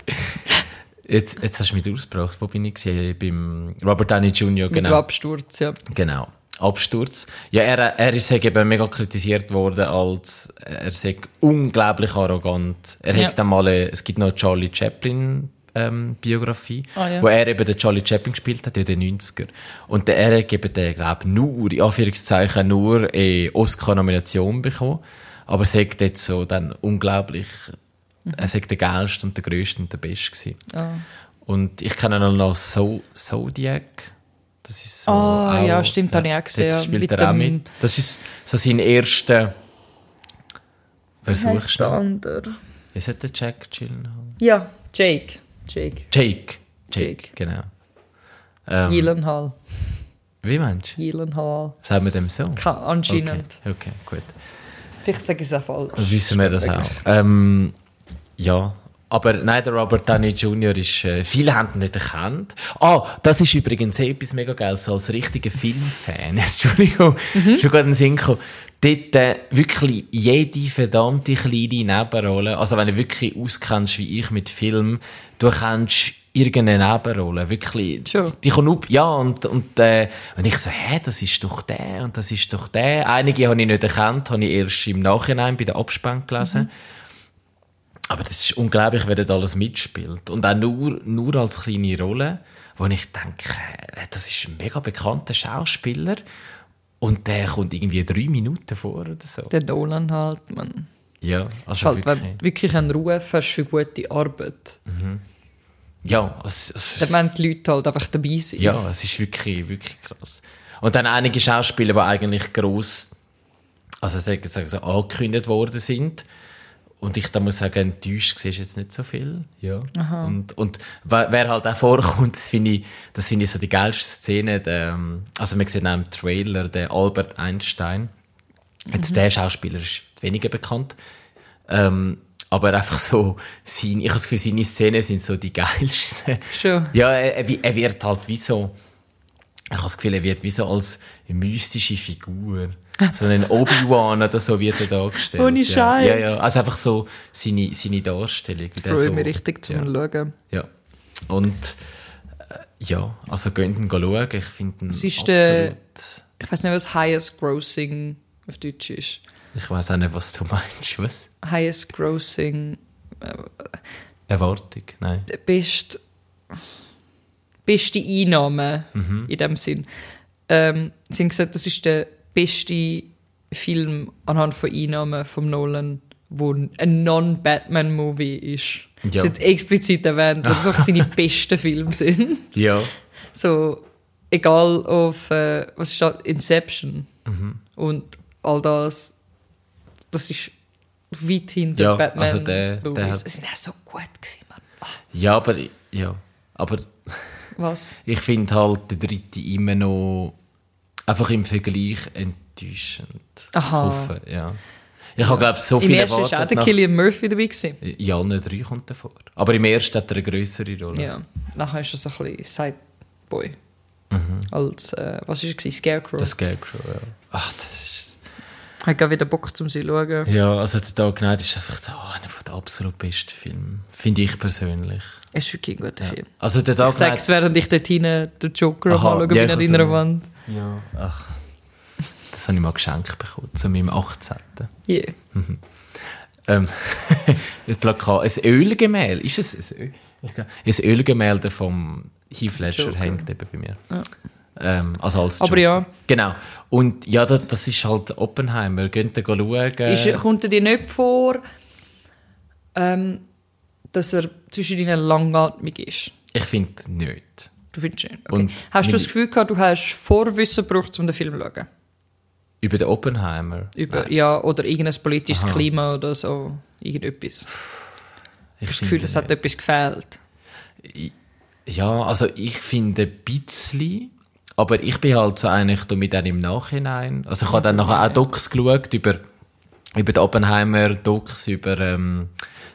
jetzt, jetzt hast du mich ausgebracht. Wo bin ich? Gewesen? Beim Robert Downey Jr. Mit Genau. Absturz, ja. Genau. Absturz. Ja, er, er ist eben mega kritisiert worden, als er sei unglaublich arrogant. Er Ja. hat einmal, eine- es gibt noch eine Charlie Chaplin ähm, Biografie, Ah, ja. wo er eben den Charlie Chaplin gespielt hat in den 90er. Und der, er hat eben den, glaub, nur, in Anführungszeichen, nur eine Oscar-Nomination bekommen. Aber er sagt jetzt so dann unglaublich, Mhm. er sagt der geilste und der grösste und der beste gewesen. Ah. Und ich kenne ihn noch so Zodiac. Das ist so. Ah, auch- ja, stimmt, habe ich auch gesehen, Jetzt ja. spielt er auch mit. Das ist so sein erster. Andere? Wie sollte der Jack Gyllenhaal? Ja, Jake. Jake. Jake. Jake, Jake. genau. Ähm, Gyllenhaal. wie meinst du? Gyllenhaal. Sagen wir dem so? Anscheinend. Okay, okay gut. Vielleicht sage ich es auch falsch. Dann wissen wir das auch. Ähm, ja. Aber nein, der Robert Downey Jr. ist, äh, viele haben ihn nicht erkannt. Ah, das ist übrigens etwas mega Geiles, so als richtiger Filmfan. Entschuldigung, schon gerade Sinn gekommen. Dort äh, wirklich jede verdammte kleine Nebenrolle, also wenn du wirklich auskennst wie ich mit Film, du kennst irgendeine Nebenrolle, wirklich. Schon. Die kommen up, ja, und, und, äh, und ich so, hä, das ist doch der, und das ist doch der. Einige habe ich nicht erkannt, habe ich erst im Nachhinein bei der Abspann gelesen. Aber das ist unglaublich, wer dort alles mitspielt. Und auch nur, nur als kleine Rolle, wo ich denke, äh, das ist ein mega bekannter Schauspieler. Und der kommt irgendwie drei Minuten vor oder so. Der Nolan halt, man. Ja, also halt, wenn wirklich. du wirklich einen Ruf hast für gute Arbeit, Ja, es, es, dann wollen die Leute halt einfach dabei sein. ja, es ist wirklich, wirklich krass. Und dann einige Schauspieler, die eigentlich gross, also sagen, sagen so, angekündigt worden sind. Und ich da muss sagen, enttäuscht siehst du jetzt nicht so viel. Ja. Und, und wer halt auch vorkommt, das finde ich, das finde ich so die geilste Szene. Der, ähm, also man sieht auch im Trailer, der Albert Einstein. Jetzt der Schauspieler ist weniger bekannt. Ähm, aber einfach so, sein, ich habe das Gefühl, seine Szenen sind so die geilsten. Schon. Ja, er, er wird halt wie so, ich habe das Gefühl, er wird wie so als mystische Figur. So ein Obi-Wan oder so wird er dargestellt. Ohne ja. Scheiß. Ja, ja, also einfach so seine, seine Darstellung. der Freue so, mich richtig zum ja. Schauen. Ja. Und äh, ja, also gehen ihn schauen. Ich finde ihn Es ist der- absolut... Ich weiß nicht, was Highest Grossing auf Deutsch ist. Ich weiß auch nicht, was du meinst. Was? Highest Grossing, Erwartung? Nein. best, beste Einnahme Mhm. in dem Sinn. Ähm, sie haben gesagt, das ist der beste Film anhand von Einnahmen von Nolan, wo ein Non-Batman-Movie ist. Ja. Sie hat explizit erwähnt, weil das auch seine besten Filme sind. Ja. So, egal auf, äh, was ist das, Inception Mhm. und all das, das ist weit hinter Ja, Batman. also der- der hat- Es sind auch so gut gewesen, Mann. Ja, aber ja. Aber Was? ich finde halt den dritten immer noch einfach im Vergleich enttäuschend. Aha. Hoffe, ja. Ich habe, glaube so Im viel ersten war auch erwartet. der nach- Killian Murphy dabei. Gewesen. Ja, alle drei kommt davor. Aber im ersten hat er eine größere Rolle. Ja. Nachher ist er so ein bisschen Sideboy. Als, äh, was war es? Scarecrow. Mhm. Das Scarecrow, ja. Ach, das ist... Hat gerade wieder Bock, um sie zu schauen. Ja, also der Dark Knight ist einfach oh, einer der absolut besten Filme. Finde ich persönlich. Es ist wirklich ein guter Film. Also der Ich Dark Knight... während ich dort hinten den Joker Aha, mal schaue, ja, wie er ich in kann einer Wand. Ja, ach. Das habe ich mal geschenkt bekommen, zu meinem 18. Yeah. Ähm, ein Plakat, ein Ölgemälde. Ist es ein, Öl? ich ein Ölgemälde vom Heath Ledger hängt eben bei mir. Ähm, also als Aber Joker. ja. Genau. Und ja, das, das ist halt Oppenheimer. Geht da schauen. Ist, kommt dir nicht vor, ähm, dass er zwischen ihnen langatmig ist? Ich finde nicht. Du findest schön. Okay. Und hast du das Gefühl gehabt, du hast Vorwissen gebraucht, um den Film zu schauen? Über den Oppenheimer. Über, Nein. ja, oder irgendein politisches Aha. Klima oder so. Irgendetwas. Ich Ich das Gefühl, es hat etwas gefehlt. Ja, also ich finde ein bisschen, aber ich bin halt so eigentlich da mit dem im Nachhinein. Also ich habe dann nachher auch Docs geschaut über, über die Oppenheimer-Docs, über, ähm,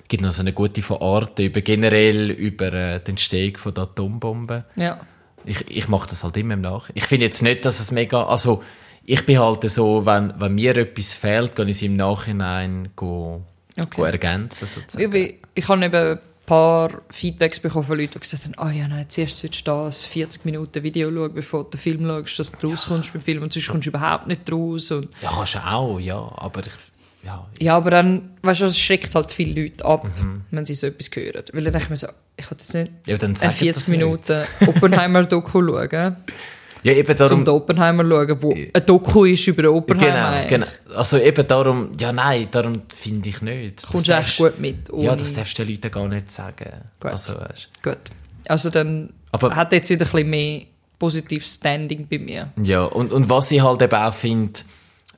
gibt noch so eine gute von Arte, über generell über äh, den Entstehung von der Atombombe. Ja. Ich, ich mache das halt immer im Nach. Ich finde jetzt nicht, dass es mega, also ich bin halt so, wenn, wenn mir etwas fehlt, kann ich es im Nachhinein go, Okay. go ergänzen sozusagen. Ich, bin- ich habe eben ein paar Feedbacks bekommen von Leuten, die gesagt haben, ah ja, nein, zuerst solltest du das 40 Minuten Video schauen, bevor du den Film schaust, dass du rauskommst beim Film und sonst kommst du überhaupt nicht raus. Und Ja, kannst du auch, ja, aber ich, ja, ja, aber dann, weißt du, es schreckt halt viele Leute ab, Mhm. wenn sie so etwas hören. Weil dann denke ich mir so, ich will jetzt nicht Ja, dann eine sag 40 das nicht. Minuten Oppenheimer-Doku schauen, Ja, eben um darum. den Oppenheimer schauen, wo ein Doku ist über Oppenheimer. Genau, genau. Also eben darum, ja nein, darum finde ich nicht. Das Kommst du echt gut mit. Ja, ohne- das darfst du den Leuten gar nicht sagen. Gut. Also, weißt, Gut. Also dann Aber- hat jetzt wieder ein bisschen mehr positives Standing bei mir. ja, und, und was ich halt eben auch finde,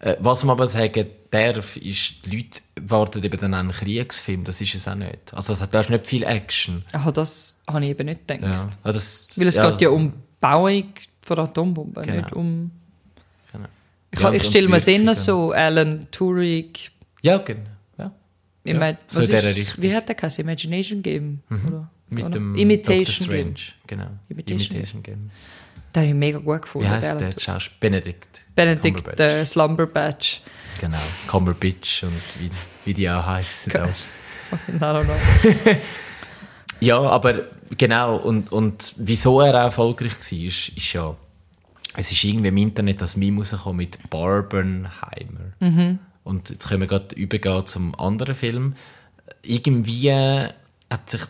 äh, was man aber sagen darf, ist, die Leute warten eben dann einen Kriegsfilm, das ist es auch nicht. Also das da ist nicht viel Action. Aha, das habe ich eben nicht gedacht. Ja. Ja, das, Weil es geht ja um Bauung von der Atombombe, Genau. nicht um... Genau. Ich, Ja, ich stelle mir es Wirkungen. eher so Alan Turing... Ja, genau. Ja. Ich Ja, mein, so was dieser ist, wie hat der geheißen? Imagination Game? Oder? Mit oder? dem Imitation. Game. Strange. Genau. Imitation Imitation, Game. Den habe ich mega gut gefunden. Wie heißt der? Schauspieler? Benedict. Benedict der Slumberbatch. Genau. Cumberbatch und wie, wie die auch heißen. Ja, aber genau. Und, und wieso er auch erfolgreich war, ist, ist ja, es ist irgendwie im Internet das Meme rausgekommen mit Barbenheimer. Mhm. Und jetzt können wir gerade übergehen zum anderen Film. Irgendwie hat sich,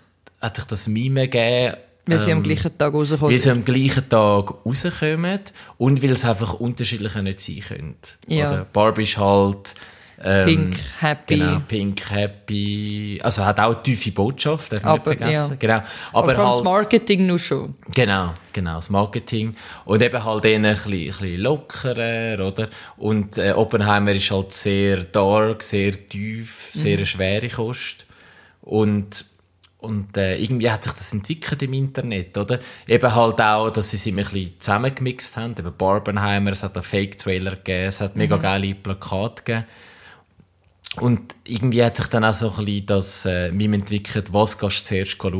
hat sich das Meme gegeben, Weil sie am ähm, gleichen Tag rausgekommen weil sie sind. am gleichen Tag rauskommen und weil es einfach unterschiedlicher nicht sein können. Ja. Oder Barbie ist halt... Ähm, Pink, happy. Genau, Pink, Happy. Also hat auch eine tiefe Botschaft, darf man nicht vergessen. ja. Genau. Aber, Aber, halt, Marketing nur schon. Genau, genau, das Marketing. Und eben halt eher ein bisschen, ein bisschen lockerer, oder? Und äh, Oppenheimer ist halt sehr dark, sehr tief, sehr Mhm. schwere Kost. Und, und äh, irgendwie hat sich das entwickelt im Internet, oder? Eben halt auch, dass sie sich ein bisschen zusammengemixt haben. Eben Barbenheimer, es hat einen Fake-Trailer gegeben, es hat Mhm. mega geile Plakate gegeben. Und irgendwie hat sich dann auch so ein bisschen das äh, Meme entwickelt, was gehst du zuerst schauen?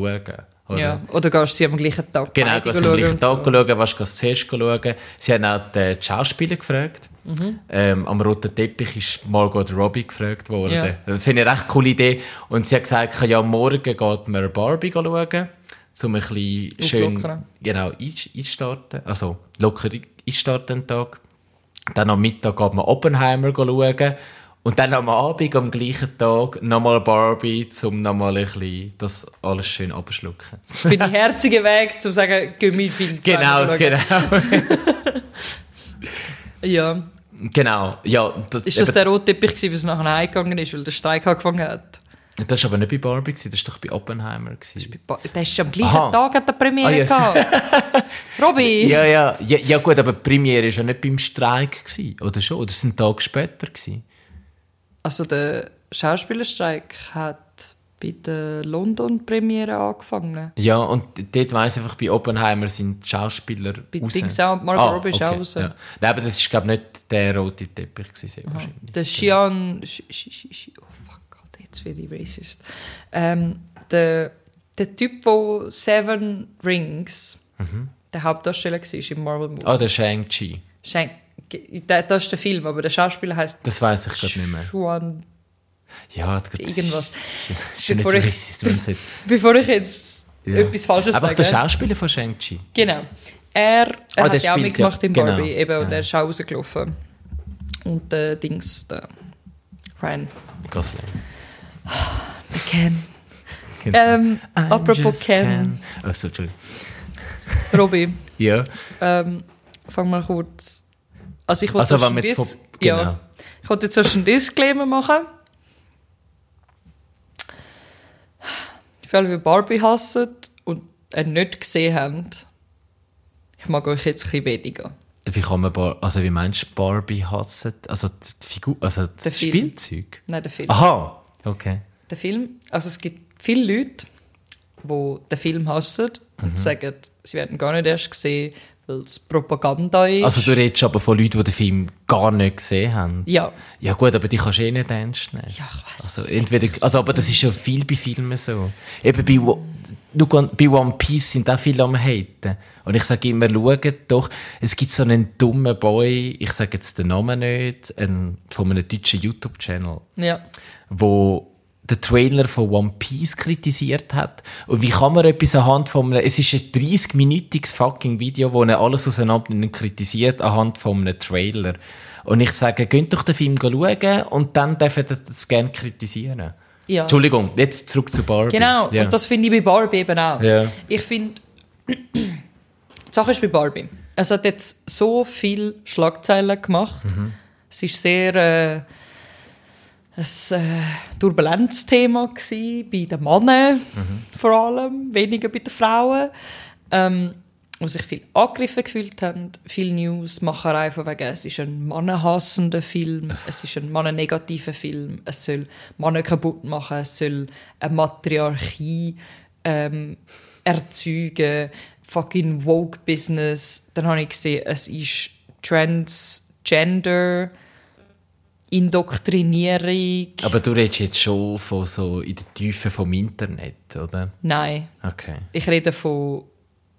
Oder? Ja. Oder gehst du sie am gleichen Tag Genau, gehst du am gleichen Tag so. schauen, was gehst du zuerst schauen. Sie haben auch die Schauspieler gefragt. Mhm. Ähm, am roten Teppich ist Margot Robbie gefragt worden. Ja. Das Finde ich eine recht coole Idee. Und sie hat gesagt, ja, morgen geht man Barbie schauen, um ein bisschen schön Auflockern. genau, einstarten. Also locker einstarten den Tag. Dann am Mittag geht man Oppenheimer schauen. Und dann am Abend, am gleichen Tag, nochmal Barbie, um nochmal ein bisschen das alles schön abschlucken. Finde ich herzigen Weg, um zu sagen, geh mit Film Genau, genau. Ja. Genau, ja. Das, Ist das eben, der rote Teppich, es nachher heimgegangen ist, weil der Streik angefangen hat? das war aber nicht bei Barbie, das war doch bei Oppenheimer. Gewesen. Der ist am gleichen Aha. Tag hat der Premiere Ah, ja, gehabt. Robby! Ja, ja, ja, ja gut, aber die Premiere war ja nicht beim Streik, gewesen, oder schon? Oder ist es ein Tag später? Gewesen? Also der Schauspielerstreik hat bei der London-Premiere angefangen. Ja, und dort weiss ich einfach, bei Oppenheimer sind die Schauspieler Bei raus. Dings auch, Margot Robbie ist auch raus. Ja. Nein, aber das ist, glaube ich, nicht der rote Teppich gewesen, sehr wahrscheinlich. Der Sch- Sch- Oh fuck, Alter, jetzt werde ich racist. Ähm, der, der Typ, der Seven Rings der Hauptdarsteller war im Marvel-Movie. Ah, der Shang-Chi. Da- Das ist der Film, aber der Schauspieler heißt Das weiss ich gerade nicht mehr. Xuan Ja, irgendwas. Bevor ich- Bevor ich jetzt Ja. etwas Falsches Einfach sage. der Schauspieler von Shang-Chi. Genau. Er, er Ah, hat ja auch mitgemacht ja- in genau. Barbie, eben, und Ja. er ist auch rausgelaufen. Und der Dings, der Ryan. Gosling. Der Ken. Ähm, I'm apropos just Ken, Oh, so, Entschuldigung. Robby, Ja. ähm, fang mal kurz. Also ich wollte Also, jetzt genau. ja, ich wollte jetzt erst einen Disclaimer machen. Alle, die Barbie hassen und ihn nicht gesehen haben, ich mag euch jetzt ein bisschen weniger. Wie kann man Bar also wie meinst du Barbie hassen? Also die Figur, also das Der Film. Spielzeug? Nein, der Film. Aha, okay. Der Film, also es gibt viele Leute, die den Film hassen Mhm. und sagen, sie werden gar nicht erst gesehen, weil es Propaganda ist. Also du redest aber von Leuten, die den Film gar nicht gesehen haben. ja. Ja gut, aber die kannst du eh nicht ernst nehmen. Ja, ich weiss, Also, entweder, also aber das ist ja viel bei Filmen so. Eben bei, Schau, bei One Piece sind auch viele am haten. Und ich sage immer, schaut doch, es gibt so einen dummen Boy, ich sage jetzt den Namen nicht, ein, von einem deutschen YouTube-Channel, Ja. wo den Trailer von One Piece kritisiert hat. Und wie kann man etwas anhand von einem, es ist ein 30-minütiges fucking Video, wo er alles auseinander kritisiert anhand von einem Trailer. Und ich sage, geht doch den Film schauen und dann dürfen ihr das gerne kritisieren. Ja. Entschuldigung, jetzt zurück zu Barbie. Genau, Ja. und das finde ich bei Barbie eben auch. Ja. Ich finde, die Sache ist bei Barbie. Es hat jetzt so viele Schlagzeilen gemacht. Mhm. Es ist sehr äh, ein äh, turbulentes Thema gewesen, bei den Männern Mhm. vor allem, weniger bei den Frauen. Ähm, wo sich viel angegriffen gefühlt haben, viel Newsmacherei von wegen, es ist ein mannenhassender Film, es ist ein mannennegativer Film, es soll Männer kaputt machen, es soll eine Matriarchie ähm, erzeugen, fucking Woke-Business. Dann habe ich gesehen, es ist Transgender, Indoktrinierung. Aber du redest jetzt schon von so in der Tiefe vom Internet, oder? Nein, Okay. ich rede von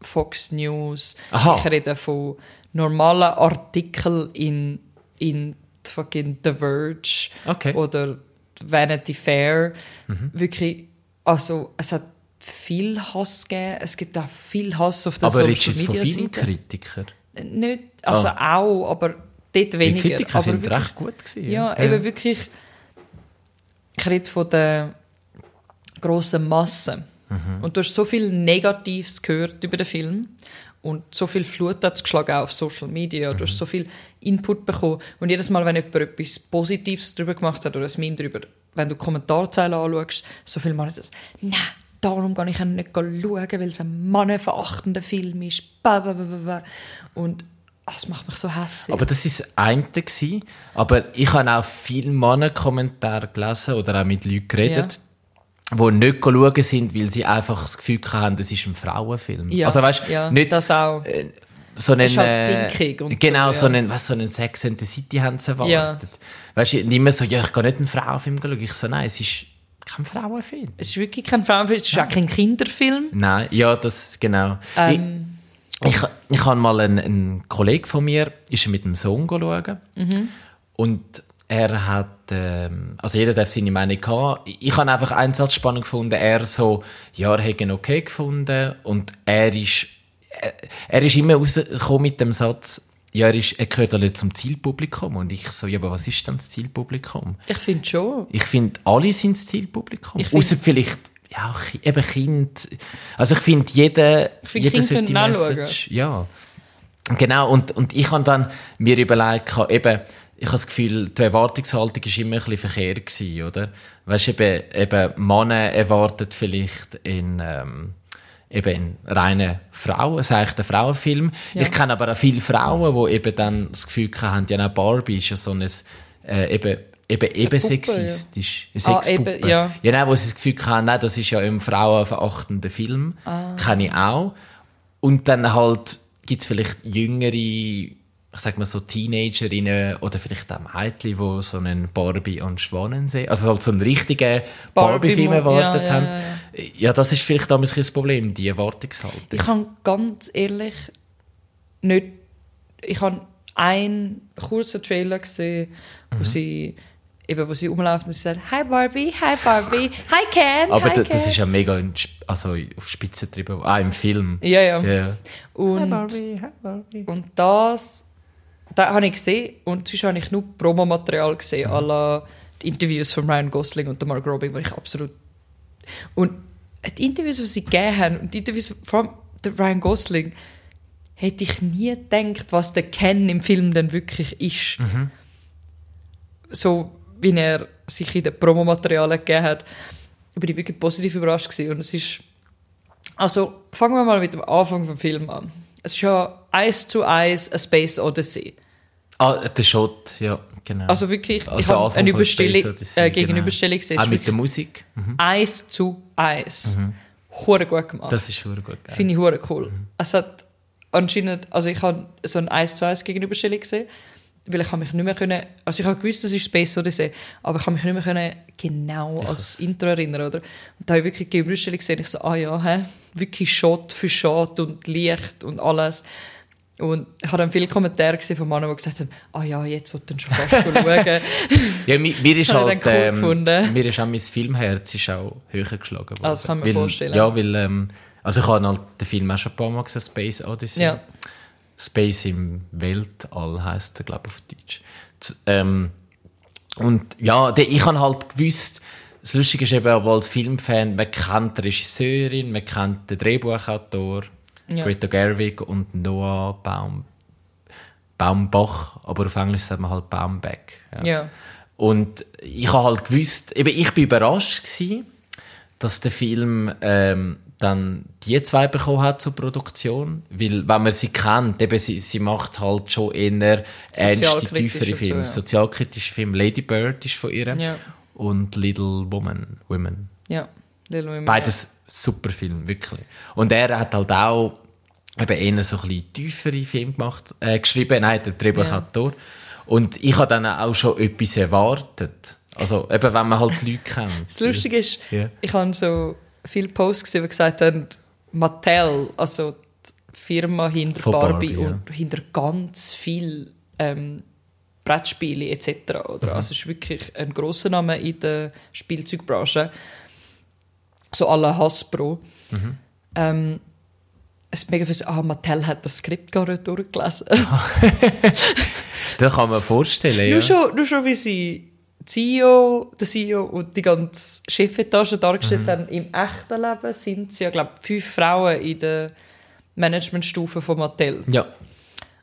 Fox News, Aha. ich rede von normalen Artikeln in, in fucking The Verge Okay. oder Vanity Fair. Mhm. Wirklich, also es hat viel Hass gegeben, es gibt auch viel Hass auf der Aber redest du Social jetzt von Media Seite. Filmkritikern? Nicht, also auch, aber dort Die weniger. Kritiker aber sind wirklich- recht gut gewesen. ja, eben wirklich. Ich rede von der grossen Masse. Mhm. Und du hast so viel Negatives gehört über den Film. Und so viel Flut hat es geschlagen auch auf Social Media. Du Mhm. hast so viel Input bekommen. Und jedes Mal, wenn jemand etwas Positives darüber gemacht hat oder ein Meme darüber, wenn du die Kommentarzeilen anschaust, so viel Mal das, nein, darum kann ich ihn nicht schauen, weil es ein mannenverachtender Film ist. Und das macht mich so hässlich. Aber das war das eine. Gewesen. Aber ich habe auch viele Männerkommentare gelesen oder auch mit Leuten geredet, die nicht schauen sind, weil sie einfach das Gefühl haben, es ist ein Frauenfilm. ja, Also weißt ja, nicht das auch. so einen, halt äh, und genau, so, so, ja. einen, was, so einen Sex and the City haben sie Ja. erwartet. Weißt du, nicht immer so, ja, ich gehe nicht einen Frauenfilm schauen. Ich so, nein, es ist kein Frauenfilm. Es ist wirklich kein Frauenfilm, es ist auch kein Kinderfilm. Nein, ja, das, genau. Ähm, ich, ich, ich habe mal einen, einen Kollegen von mir, ist mit dem Sohn schauen. Und er hat, ähm, also jeder darf seine Meinung haben. Ich, habe einfach einen Satz spannend gefunden. Er so, ja, er hätte ihn okay gefunden. Und er ist, er, er ist immer rausgekommen mit dem Satz, ja, er, ist, er gehört alle zum Zielpublikum. Und ich so, ja, aber was ist denn das Zielpublikum? ich finde schon. Ich finde, alle sind das Zielpublikum. Außer vielleicht, ja, eben Kind. Also ich finde, jeder, Ich find, jeder sollte die Message, ja. Genau, und, und ich habe dann mir überlegt, eben, ich habe das Gefühl, die Erwartungshaltung war immer ein bisschen verkehrt gewesen, oder? Weißt du, eben, eben, Männer erwartet vielleicht in, ähm, eben in reinen Frauen, ist eigentlich ein Frauenfilm. Ja. Ich kenne aber auch viele Frauen, die eben dann das Gefühl haben, ja, Barbie ist ja so ein, äh, eben, eben, eben Puppe, sexistisch. Eine Ah, Sexpuppe. eben, ja. ja, nein, wo sie das Gefühl hatten, nein, das ist ja ein frauenverachtender Film. Ah. Kenne ich auch. Und dann halt gibt es vielleicht jüngere, ich sag mal so Teenagerinnen oder vielleicht auch Mädchen, die so einen Barbie und Schwanensee, also halt so einen richtigen Barbie-Film Barbie-Mo- erwartet ja, ja, haben. ja, Ja, das ist vielleicht damals ein Problem, die Erwartungshaltung. Ich habe ganz ehrlich nicht. Ich habe einen kurzen Trailer gesehen, wo Mhm. sie eben, wo sie rumlaufen und sie sagt, Hi Barbie, hi Barbie, hi Ken, Aber hi da, Ken. das ist ja mega in, also auf Spitze getrieben. Ah, im Film. ja, ja. Ja. Und, und das, das habe ich gesehen und sonst habe ich nur Promomaterial gesehen, Mhm. alle die Interviews von Ryan Gosling und Mark Robbie, wo ich absolut... Und die Interviews, die sie gegeben haben, und die Interviews von Ryan Gosling, hätte ich nie gedacht, was der Ken im Film dann wirklich ist. Mhm. So wie er sich in den Promomaterialien gegeben hat, bin ich wirklich positiv überrascht gewesen. Und es ist... Also, fangen wir mal mit dem Anfang vom Film an. Es ist ja eins zu eins A Space Odyssey. Ah, der Shot, ja, genau. Also wirklich, Also ich habe eine Überstellung, äh, genau. Gegenüberstellung gesehen. Es auch mit der Musik. Mhm. eins zu eins. Hure gut gemacht. Das ist schon gut. Finde ich hure cool. Es hat anscheinend, also ich habe so ein 1 zu 1 Gegenüberstellung gesehen, weil ich habe mich nicht mehr können, also ich habe gewusst, das ist Space Odyssey, aber ich habe mich nicht mehr können genau das Intro erinnern, oder? Und da habe ich wirklich die Gegenüberstellung gesehen, ich so, ah ja, hä? wirklich Shot für Shot und Licht und alles. Und ich habe dann viele Kommentare gesehen von Männern, die gesagt haben, ah ja, jetzt wird dann schon fast schauen. Ja, mir, mir ist ich halt, cool ähm, mir ist auch mein Filmherz ist auch höher geschlagen worden. Ah, das kann man weil, vorstellen. Ja, weil, ähm, also ich habe halt den Film auch schon ein paar Mal gesehen, Space Odyssey. Ja. Space im Weltall heisst er, glaube ich, auf Deutsch. Ähm, und ja, ich habe halt gewusst, das Lustige ist eben, aber als Filmfan, man kennt die Regisseurin, man kennt den Drehbuchautor, Ja. Greta Gerwig und Noah Baum, Baumbach, aber auf Englisch sagt man halt Baumbeck. ja. Und ich habe halt gewusst, eben ich bin überrascht gewesen, dass der Film ähm, dann die zwei bekommen hat zur Produktion, weil wenn man sie kennt, eben sie, sie macht halt schon eher ernste, tiefere und so, Filme, ja. sozialkritische Filme. Lady Bird ist von ihr Ja. und Little Woman, Women. Ja. Little Women, Beides super Film, wirklich. Und er hat halt auch eben eher so ein bisschen tiefere Filme gemacht, äh, geschrieben, nein, der Drehbuchautor. Und ich habe dann auch schon etwas erwartet. Also eben, wenn man halt Leute kennt. Das Lustige ist, Ja. ich habe so viele Posts gesehen, die gesagt haben, Mattel, also die Firma hinter Von Barbie, Barbie, ja. und hinter ganz viel ähm, Brettspiele etc. Oder? Mhm. Also es ist wirklich ein grosser Name in der Spielzeugbranche. So alle Hasbro. Mhm. Ähm, es ist mega viel ah, Mattel hat das Skript gar nicht durchgelesen. Das kann man vorstellen, ja. Nur, schon, nur schon, wie sie CEO, der CEO und die ganze Chefetage dargestellt Mhm. haben, im echten Leben sind es ja, glaube ich, fünf Frauen in der Managementstufe von Mattel. Ja.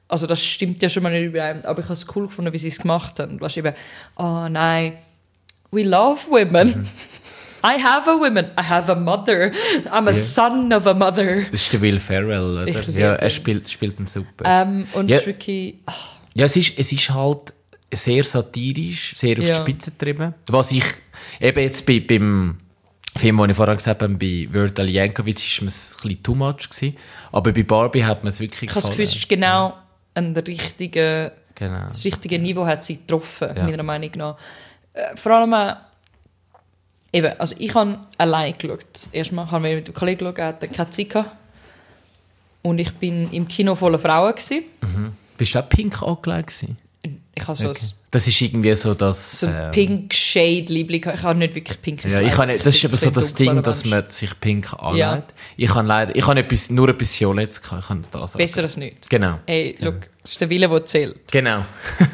Also das stimmt ja schon mal nicht überein, aber ich habe es cool gefunden, wie sie es gemacht haben. Weißt du, eben, oh nein, we love women. Mhm. I have a woman, I have a mother, I'm a Ja. son of a mother. Das ist der Will Ferrell, oder? Ja, er spielt, spielt ihn super. Ähm, und Ja. es ist wirklich, ah, Ja, es ist, es ist halt sehr satirisch, sehr auf Ja. die Spitze getrieben. Was ich eben jetzt bei, beim Film, den ich vorher gesagt habe, bei Yankovic, ist mir es ein bisschen too much gewesen. Aber bei Barbie hat man es wirklich ich habe das Gefühl, es ist genau ein richtiger Genau. das richtige Niveau hat sie getroffen, Ja. meiner Meinung nach. Äh, vor allem, äh, eben, also ich habe allein geschaut. Erstmal haben wir mit dem Kollegen geschaut, hatte keine Zeit gehabt. Und ich bin im Kino voller Frauen. Gewesen. Bist du auch pink angelegt gewesen? Ich habe so, Okay. ein, Das ist irgendwie so das... so ein ähm, pink Shade Liebling. Ich habe nicht wirklich pink Ja, ich nicht, das ist aber so das Ding, dass man sich pink anlegt. Ja. Ich habe leider, ich habe etwas, nur etwas Violettes gehabt, ich kann das sagen. Besser als nicht. Genau. Ey, look, es ist der Wille, der zählt. Genau.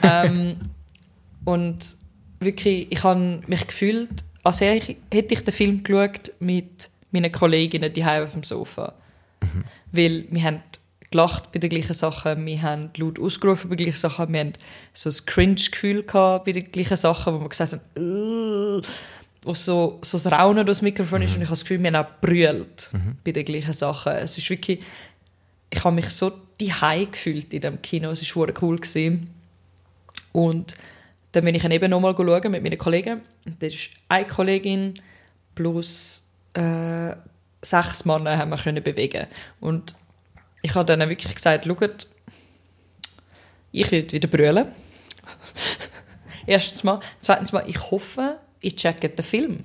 ähm, und wirklich, ich habe mich gefühlt, als hätte ich, den Film geschaut mit meinen Kolleginnen die auf dem Sofa. Weil wir haben gelacht bei den gleichen Sachen, wir haben laut ausgerufen bei den gleichen Sachen, wir haben so ein Cringe-Gefühl gehabt bei den gleichen Sachen, wo wir gesagt haben, wo so, so das Raunen durchs Mikrofon ist und ich habe das Gefühl, wir haben auch brüllt bei den gleichen Sachen. Es ist wirklich, ich habe mich so die gefühlt in dem Kino, es war cool gewesen. Und Dann bin ich dann eben nochmal schauen mit meinen Kollegen. Das ist eine Kollegin plus äh, sechs Männer haben wir können bewegen. Und ich habe dann wirklich gesagt, schaut, ich will wieder brüllen. Erstens mal. Zweitens mal, ich hoffe, ich checke den Film.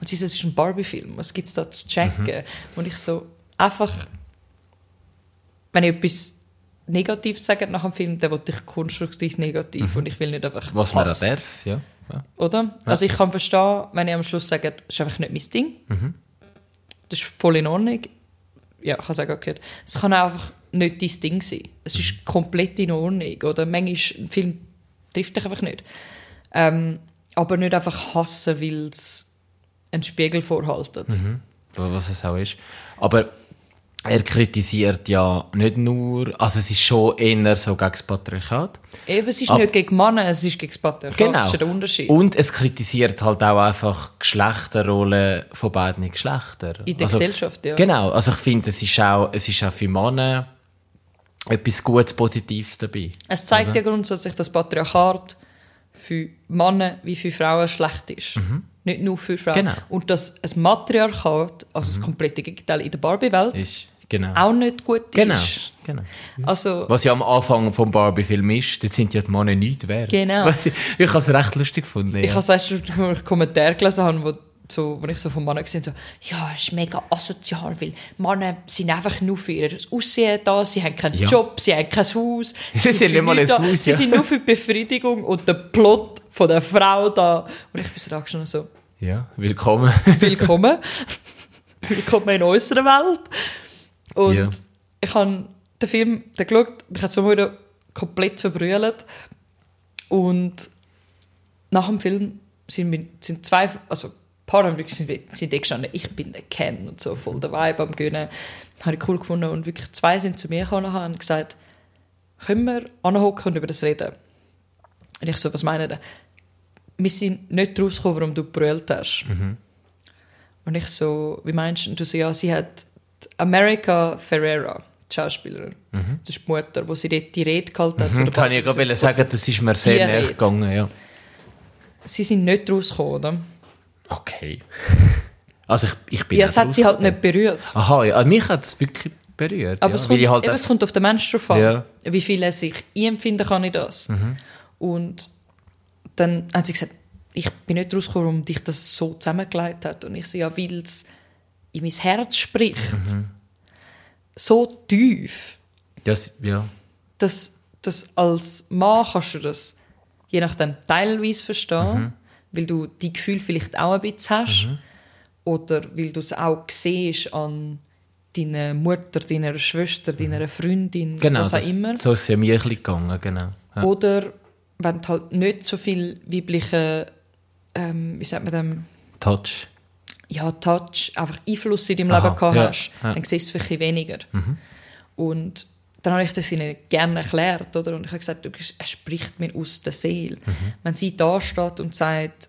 Und sie sagt, es ist ein Barbie-Film. Was gibt es da zu checken? Und ich so, einfach, wenn ich etwas Negatives sage nach dem Film, dann will ich konstruktiv negativ und ich will nicht einfach Was man da darf, ja. ja. Oder? Also ich kann verstehen, wenn ich am Schluss sage, das ist einfach nicht mein Ding. Das ist voll in Ordnung. Ja, ich habe es auch gehört. Es kann einfach nicht dein Ding sein. Es ist komplett in Ordnung. Oder manchmal, ein Film trifft dich einfach nicht. Ähm, aber nicht einfach hassen, weil es einen Spiegel vorhaltet. was es auch ist. Aber er kritisiert ja nicht nur, also es ist schon eher so gegen das Patriarchat. Eben, es ist Ab- nicht gegen Männer, es ist gegen das Patriarchat. Genau. Das ist ja der Unterschied. Und es kritisiert halt auch einfach Geschlechterrollen von beiden Geschlechtern. in der also, Gesellschaft, ja. Genau, also ich finde, es ist auch, es ist auch für Männer etwas Gutes, Positives dabei. Es zeigt ja grundsätzlich, dass Patriarchat für Männer wie für Frauen schlecht ist. Nicht nur für Frauen. Genau. Und dass ein Matriarchat, also das komplette Gegenteil in der Barbie-Welt, Ist, genau. auch nicht gut genau. ist. genau. Also, Was ja am Anfang vom Barbie-Film ist, dort sind ja die Männer nichts wert. Genau. Du, Ich habe es recht lustig gefunden. ich ja. habe erst einen Kommentar gelesen, habe, wo, so, wo ich so von Männern gesehen habe, so, ja, es ist mega asozial, weil Männer sind einfach nur für ihr Aussehen da, sie haben keinen Ja. Job, sie haben kein Haus. Sie sind nicht mal ein da, Haus, Sie ja. sind nur für die Befriedigung und den Plot von der Frau da. Und ich bin so angestanden so, ja, willkommen. willkommen. willkommen in unserer Welt. Und Ja. ich habe den Film dann geschaut, mich hat so wieder komplett verbrüllt. Und nach dem Film sind, wir, sind zwei, also ein paar haben wirklich sind, sind eh gestanden, ich bin der Ken und so, voll der Vibe am Gönnen. Habe ich cool gefunden. Und wirklich zwei sind zu mir gekommen und haben gesagt, können wir anhocken und über das reden? Und ich so, was meinen ihr? Wir sind nicht rausgekommen, warum du gebrüllt hast. Und ich so, wie meinst du? Und du so, ja, sie hat die America Ferrera, die Schauspielerin. Das ist die Mutter, wo sie dort die Rede gehalten hat. Mhm. Kann ich gerade sagen, das ist mir sehr näher gegangen, ja. Sie sind nicht rausgekommen, oder? Okay. Also ich, ich bin Ja, es hat sie halt nicht berührt. Aha, ja, mich hat es wirklich berührt. Aber ja, es, kommt, ich halt eben, es kommt auf den Menschen drauf an, Ja. Mhm. wie viel er sich einempfinden kann in das. Und dann hat sie gesagt, ich bin nicht rausgekommen, warum dich das so zusammengelegt hat. Und ich so, ja, weil es in mein Herz spricht. Mhm. So tief. ja, s- ja. dass, dass als Mann kannst du das je nachdem teilweise verstehen, weil du die Gefühle vielleicht auch ein bisschen hast oder weil du es auch siehst an deiner Mutter, deiner Schwester, deiner Freundin, Genau, was auch das, immer. so ist es ja mir ein bisschen gegangen, genau. Ja. Oder wenn du halt nicht so viel weibliche, ähm, wie sagt man dem, Touch. Ja, Touch, einfach Einfluss in deinem Aha, Leben gehabt ja, hast, ja. Mhm. dann siehst du es vielleicht weniger. Und dann habe ich das ihnen gerne erklärt, oder? Und ich habe gesagt, du, es spricht mir aus der Seele. Mhm. Wenn sie da steht und sagt,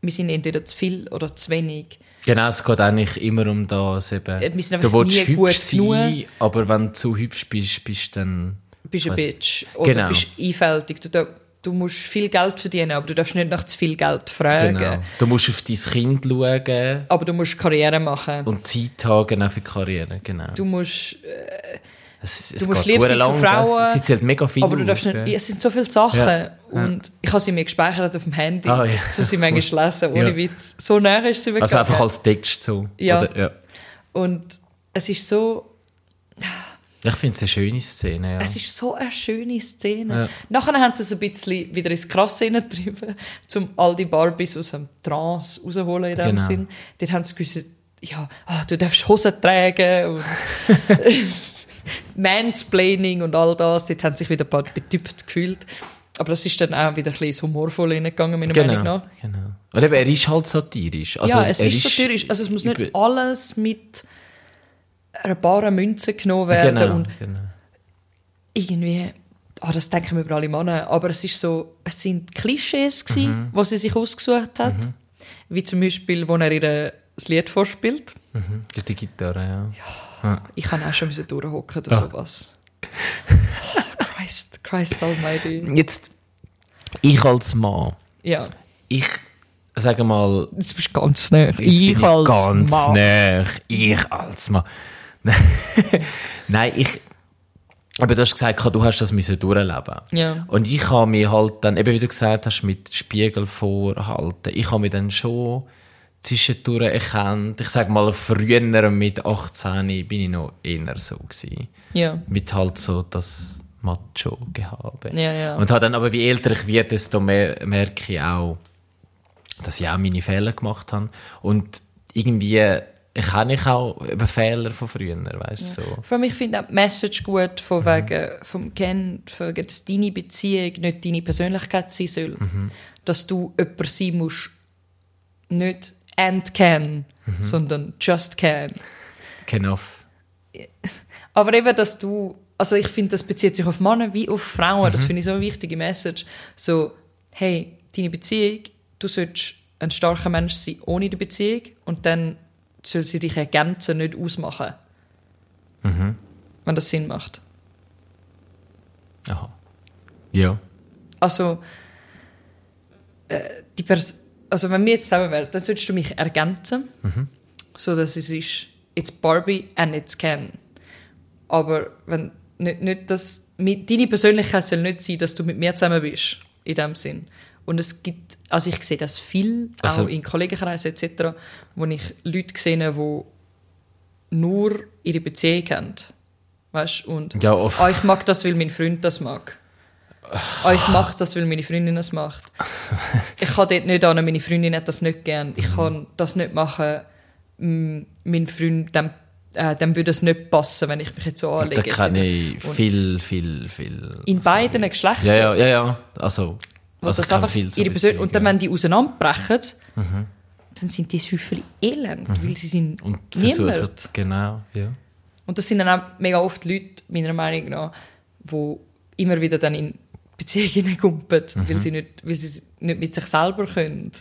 wir sind entweder zu viel oder zu wenig, Genau, es geht eigentlich immer um das eben. Äh, wir sind du einfach willst nie gut hübsch sein, aber wenn du zu hübsch bist, bist du dann... bist du ein Bitch oder Genau. bist einfältig. Du, du musst viel Geld verdienen, aber du darfst nicht nach zu viel Geld fragen. Genau. Du musst auf dein Kind schauen Aber du musst Karriere machen. und Zeit haben für Karriere, genau. Du musst, es, es du musst lieb sein zu Frauen, Es, es zählt mega viel aber du darfst nicht, gell? es sind so viele Sachen Ja. und ich habe sie mir gespeichert auf dem Handy, Ah, ja. so sie manchmal lesen, ohne Ja. Witz. So näher ist sie mir Also einfach als Text so. Ja. Oder, ja. Und es ist so, Ich finde es eine schöne Szene, ja. es ist so eine schöne Szene. Ja. Nachher haben sie es ein bisschen wieder ins Krasse hineingetrieben, um all die Barbies aus dem Trance rausholen in dem Genau. Sinn. Dort haben sie gewusst, ja, ah, du darfst Hosen tragen und Mansplaining und all das. Dort haben sich wieder ein paar betüpft gefühlt. Aber das ist dann auch wieder ein bisschen ins Humorvolle hineingegangen, meiner Meinung genau, nach. genau. Und eben, er ist halt satirisch. Also, ja, es ist satirisch. Also es muss nicht alles mit einer baren Münze genommen werden Genau, und genau. irgendwie, ah, das denken wir über alle Männer, aber es ist so, es sind Klischees gewesen, Mhm. was sie sich ausgesucht hat, wie zum Beispiel, wo er ihr das Lied vorspielt. Mhm. Die Gitarre, ja. Ich kann auch schon durchhocken oder Ja. sowas. Oh, Christ, Christ Almighty. Jetzt, Ich als Mann, Ja, ich sage mal, jetzt bist du ganz. Jetzt bin ich ganz nah. Ich als Mann. Nein, ich. Aber du hast gesagt, du hast das müssen durchleben. Ja. Und ich habe mich halt dann, eben wie du gesagt hast, mit Spiegel vorhalten. Ich habe mich dann schon zwischendurch erkannt. Ich sage mal, früher mit 18 bin ich noch eher so gewesen. Ja. Mit halt so das Macho-Gehabe. Ja, ja. Und habe dann aber, wie älter ich werde, desto mehr merke ich auch, dass ich auch meine Fehler gemacht habe. Und irgendwie kann ich auch über Fehler von früher, weißt du, so. Vor allem, ich finde auch die Message gut, von wegen, vom Ken, von wegen, dass deine Beziehung nicht deine Persönlichkeit sein soll. Dass du jemand sein musst, nicht and can, sondern just can. Enough. Aber eben, dass du, also ich finde, das bezieht sich auf Männer wie auf Frauen. Das finde ich so eine wichtige Message. So, hey, deine Beziehung, du sollst ein starker Mensch sein ohne die Beziehung und dann soll sie dich ergänzen, nicht ausmachen. Wenn das Sinn macht. Aha. Ja. Also, äh, die Pers also wenn wir jetzt zusammen wären, dann solltest du mich ergänzen, so dass es ist, it's Barbie and it's Ken. Aber wenn nicht, nicht das, mit, deine Persönlichkeit soll nicht sein, dass du mit mir zusammen bist, in dem Sinn. Und es gibt, also ich sehe das viel, Also- auch in Kollegenkreisen etc., wo ich Leute sehe, die nur ihre Beziehung haben. Weißt und Ja, oft. ah, ich mag das, weil mein Freund das mag. Ah, ich mache das, weil meine Freundin das macht. Ich kann dort nicht an, meine Freundin hat das nicht gern. Ich kann das nicht machen, mm, mein Freund, dem, äh, dem würde es nicht passen, wenn ich mich jetzt so anlege. Da kenne ich viel, viel, viel. In beiden Geschlechtern. Ja, ja, ja, ja. Also, wo also das einfach ihre Persön Beziehungen, Und dann, wenn die auseinanderbrechen, dann sind die Süffeli elend, weil sie sind Und versuchen, genau, ja. Und das sind dann auch mega oft Leute, meiner Meinung nach, die immer wieder dann in Beziehungen kumpen, Mhm. weil, sie nicht, weil sie nicht mit sich selber können.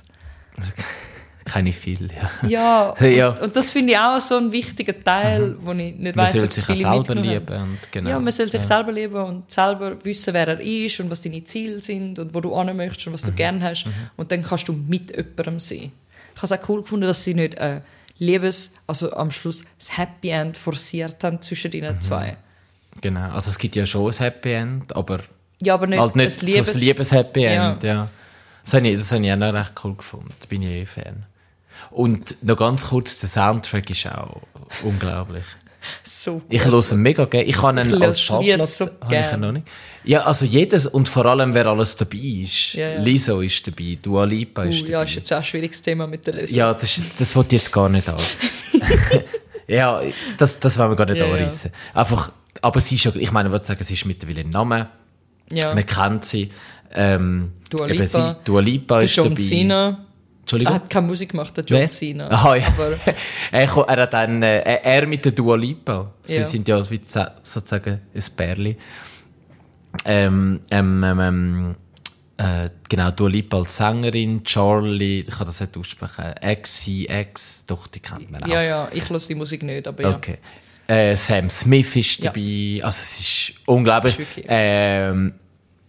Kenne ich viel, ja. Ja, Ja. Und, und das finde ich auch so ein wichtiger Teil, wo ich nicht Man weiss, soll sich selber lieben. Genau. Ja, man soll sich selber lieben und selber wissen, wer er ist und was deine Ziele sind und wo du hin möchtest und was du gerne hast. Und dann kannst du mit jemandem sein. Ich habe es auch cool gefunden, dass sie nicht äh, Liebes, also am Schluss das Happy End forciert haben zwischen ihnen zwei. Genau. Also es gibt ja schon ein Happy End, aber Ja, aber nicht, halt nicht ein so Liebes... ein Liebes-Happy Ja. End, ja. Das habe ich, das habe ich auch noch recht cool gefunden. Da bin ich eh Fan. Und noch ganz kurz, der Soundtrack ist auch unglaublich. So Ich höre mega gerne. Ich kann ihn als Schallplatte, so habe ich noch nicht. Ja, also jedes und vor allem, wer alles dabei ist. Ja, ja. Lizzo ist dabei, Dua Lipa Uh, ist dabei. ja, ist jetzt auch ein schwieriges Thema mit der Lesung. Ja, das, das wollte ich jetzt gar nicht an. ja, das, das wollen wir gar nicht Ja, ja. anreissen. Einfach, aber sie ist ja, ich meine, ich würde sagen, sie ist mittlerweile ein Name. Ja. Man kennt sie. Ähm, Dua eben Lipa. Sie, Dua Lipa ist John dabei. Cena. Entschuldigung. Er hat keine Musik gemacht, der John Wer? Cena. Aha, ja. Aber er, hat dann, äh, er mit der Dua Lipa. Sie Ja. sind ja sozusagen ein Pärli. Ähm, ähm, ähm, ähm, äh, genau, Dua Lipa als Sängerin, Charlie, ich kann das nicht aussprechen, XCX, doch, die kennt man auch. ja, ja, ich höre die Musik nicht, aber ja. Okay. Äh, Sam Smith ist Ja. dabei. Also es ist unglaublich. Ist ähm,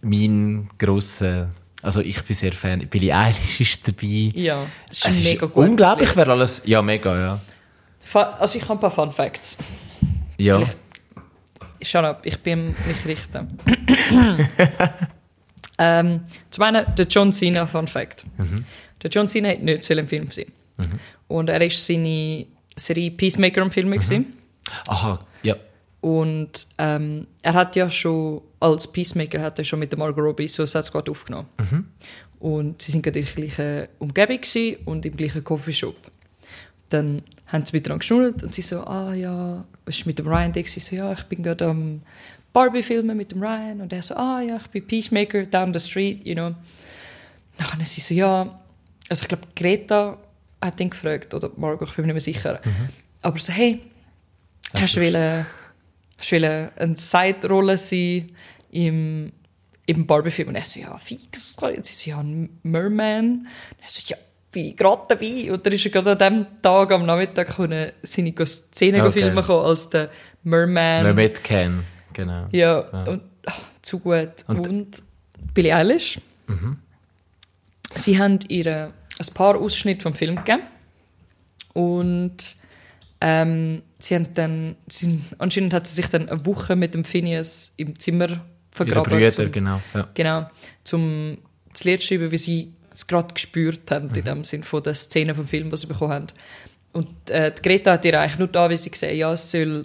mein grosser, also ich bin sehr Fan. Billie Eilish ist dabei. Ja, das ist Es mega gutes unglaublich, Lied. wer alles. Ja, mega, ja. Also ich habe ein paar Fun Facts. Ja. Vielleicht- Shut up, ich bin mich richten. ähm, zum einen der John Cena Fun Fact. Der John Cena hat nicht sollen im Film sein. Und er ist seine Serie Peacemaker am Film gewesen. Aha. Und ähm, er hat ja schon als Peacemaker hat er schon mit der Margot Robbie Suicide Squad aufgenommen. Und sie sind gerade in der gleichen Umgebung und im gleichen Coffeeshop. Dann haben sie miteinander geschnurrt und sie so, ah ja, was ist mit dem Ryan Dick? Sie so, ja, ich bin gerade am Barbie filmen mit dem Ryan. Und er so, ah ja, ich bin Peacemaker down the street, you know. Dann sie so, ja, also ich glaube, Greta hat ihn gefragt, oder Margot, ich bin mir nicht mehr sicher. Aber so, hey, hast du wollen, hast du eine Side-Rolle sein im, im Barbie-Film? Und er so, ja, fix. Sie so, ja, ein Merman. Und er so, ja, bin ich gerade dabei. Und dann ist er gerade an dem Tag am Nachmittag können seine Szenen Okay. filmen kommen als der Merman. Wer mit kennt, genau. Ja, und ach, zu gut. Und, Und- Billie Eilish Sie haben ihr ein paar Ausschnitte vom Film gegeben und ähm, sie haben dann, sie, anscheinend hat sie sich dann eine Woche mit dem Phineas im Zimmer Ihre vergraben. Brüder, zum- genau. Ja. Genau, zum das Lied schreiben, wie sie es gerade gespürt haben, Mhm. in dem Sinn von der Szene vom Film, die sie bekommen haben. Und äh, die Greta hat ihr eigentlich nur da, wie sie gesehen ja, es soll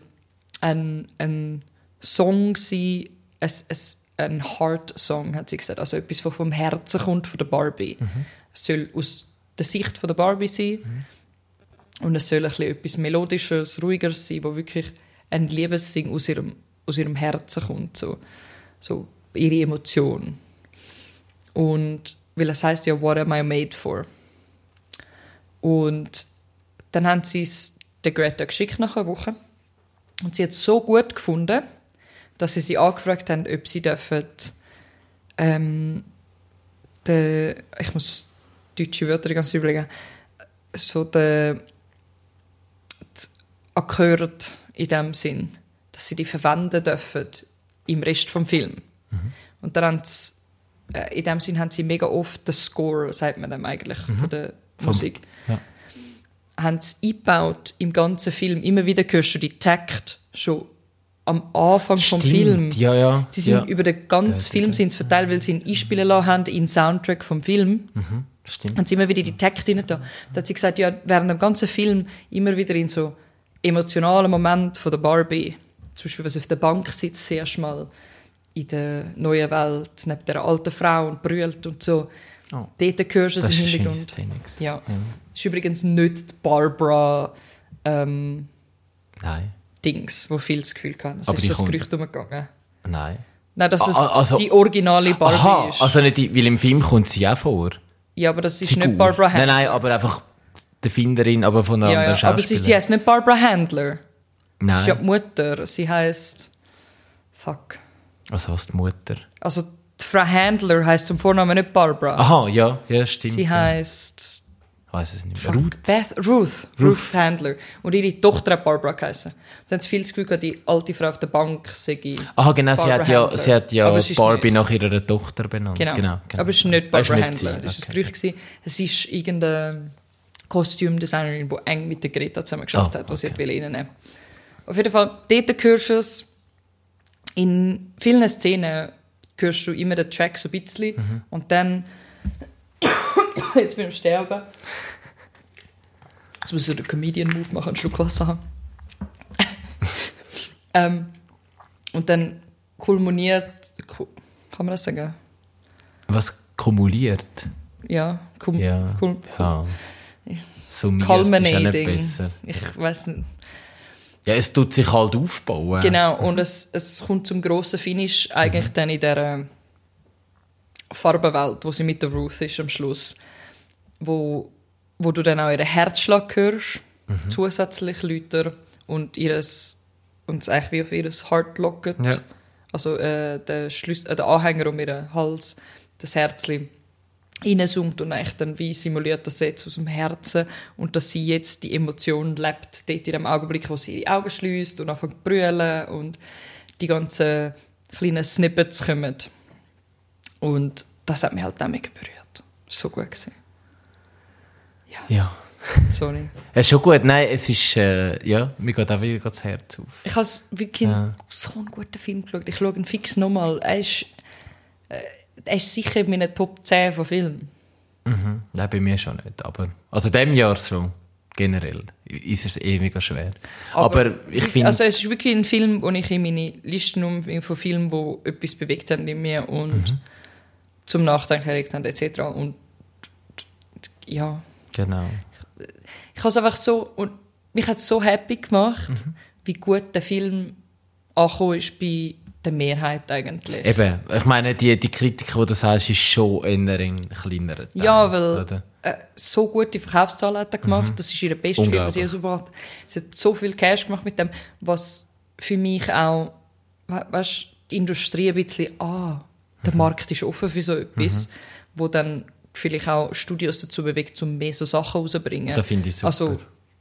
ein, ein Song sein, ein, ein, ein Heart-Song, hat sie gesagt, also etwas, was vom Herzen kommt, von der Barbie. Mhm. Es soll aus der Sicht von der Barbie sein und es soll etwas Melodisches, Ruhigeres sein, wo wirklich ein Liebessing aus ihrem, aus ihrem Herzen kommt, so, so ihre Emotion. Und weil es heißt ja, what am I made for? Und dann haben sie es der Greta geschickt nach einer Woche. Und sie hat es so gut gefunden, dass sie sie angefragt haben, ob sie dürfen, ähm, de, ich muss deutsche Wörter Zeit überlegen, so der Akkorde in dem Sinn, dass sie die verwenden dürfen im Rest vom Film. Und dann äh, in dem Sinn haben sie mega oft den Score, sagt man dem eigentlich, von der Musik, ja. haben sie eingebaut im ganzen Film. Immer wieder hörst du die Takt schon am Anfang vom Film. ja, ja. Sie sind ja. über den ganzen Film sind sie verteilt, weil sie ihn einspielen lassen haben in den Soundtrack vom Film. Stimmt. Haben sie immer wieder die Takt rein da. Da hat sie gesagt, ja, während dem ganzen Film immer wieder in so emotionalen Moment von der Barbie, zum Beispiel, wenn sie auf der Bank sitzt, zuerst mal in der neuen Welt, neben der alten Frau und brüllt und so. Oh. Dort hörst du es Das im Hintergrund. Ja. Das ist übrigens nicht die Barbara ähm, Nein. Dings, wo viel das Gefühl hatten. Es Aber ist so das kommt- Gerücht umgegangen. Nein. Nein, dass es Ah, also- die originale Barbie Aha, ist. also nicht, die- weil im Film kommt sie auch vor. ja, aber das ist Figur. nicht Barbara Handler. Nein, nein, aber einfach die Finderin, aber von einer ja, anderen ja. Aber sie, sie heißt nicht Barbara Handler. Das ist ja Nein. die Mutter. Sie heißt Fuck. Also was die Mutter. Also die Frau Handler heißt zum Vornamen nicht Barbara. Aha, ja, ja, stimmt. Sie heißt weiß es nicht mehr. Fuck, Ruth. Beth, Ruth. Ruth. Handler. Und ihre Tochter hat Barbara geheißen. Dann haben sie viel das Gefühl, die alte Frau auf der Bank sei Aha, genau, sie Barbara hat ja, Handler. sie hat ja Barbie nach ihrer Tochter benannt. Genau. genau, genau. Aber es ist nicht Das ist Barbara nicht sie, Handler. Das war ein Gerücht. Es ist irgendeine Kostümdesignerin, die eng mit der Greta zusammen geschafft Ah, hat, sie okay. okay. reinnehmen Auf jeden Fall, dort hörst du es. In vielen Szenen hörst du immer den Track so ein bisschen. Mhm. Und dann... Jetzt bin ich am Sterben. Jetzt muss ich so den Comedian-Move machen, einen Schluck Wasser haben. ähm, und dann kulminiert... ku- Kann man das sagen? Was kumuliert? Ja, kum, Ja. Kul, ja. Summiert ist auch nicht culminating. besser. Ich weiß nicht. Ja, es tut sich halt aufbauen. Genau, und es, es kommt zum grossen Finish eigentlich dann in der Farbenwelt, wo sie mit der Ruth ist am Schluss, wo, wo du dann auch ihren Herzschlag hörst, zusätzlich Lüter und ihres und es eigentlich wie auf ihr Heart locket. Ja. Also äh, der, äh, der Anhänger um ihren Hals, das Herzli reinzoomt und eigentlich dann wie simuliert das jetzt aus dem Herzen und dass sie jetzt die Emotion lebt, dort in dem Augenblick, wo sie ihre Augen schließt und anfängt zu brüllen und die ganzen kleinen Snippets kommen. Und das hat mich halt auch mega berührt. So gut gewesen. Ja. Sorry. Ja, schon gut. Nein, es ist, äh, ja, mir geht auch wieder das Herz auf. Ich habe wirklich Ja. so einen guten Film geschaut. Ich schaue ihn fix nochmal. Er ist, äh, er ist sicher in meinen Top 10 von Filmen. Mhm. Nein, bei mir schon nicht. Aber, also dem Jahr schon. Generell ist es eh mega schwer. Aber, ich finde, Also es ist wirklich ein Film, den ich in meine Listen um von Filmen, die etwas bewegt haben in mir und Mhm. zum Nachdenken erregt haben etc. Und ja, genau. ich habe es einfach so und mich hat es so happy gemacht, Mhm. wie gut der Film angekommen ist bei der Mehrheit eigentlich. Eben, ich meine, die, die Kritik, die du sagst, ist schon eher ein kleinerer Teil. Ja, weil äh, so gute Verkaufszahlen hat er gemacht. Das ist ihr bester Film, was sie Mhm. So hat. Sie hat so viel Cash gemacht mit dem, was für mich auch, we weißt, die Industrie ein bisschen, ah, der Mhm. Markt ist offen für so etwas, wo dann vielleicht auch Studios dazu bewegt, um mehr so Sachen rauszubringen. Das finde ich super. Also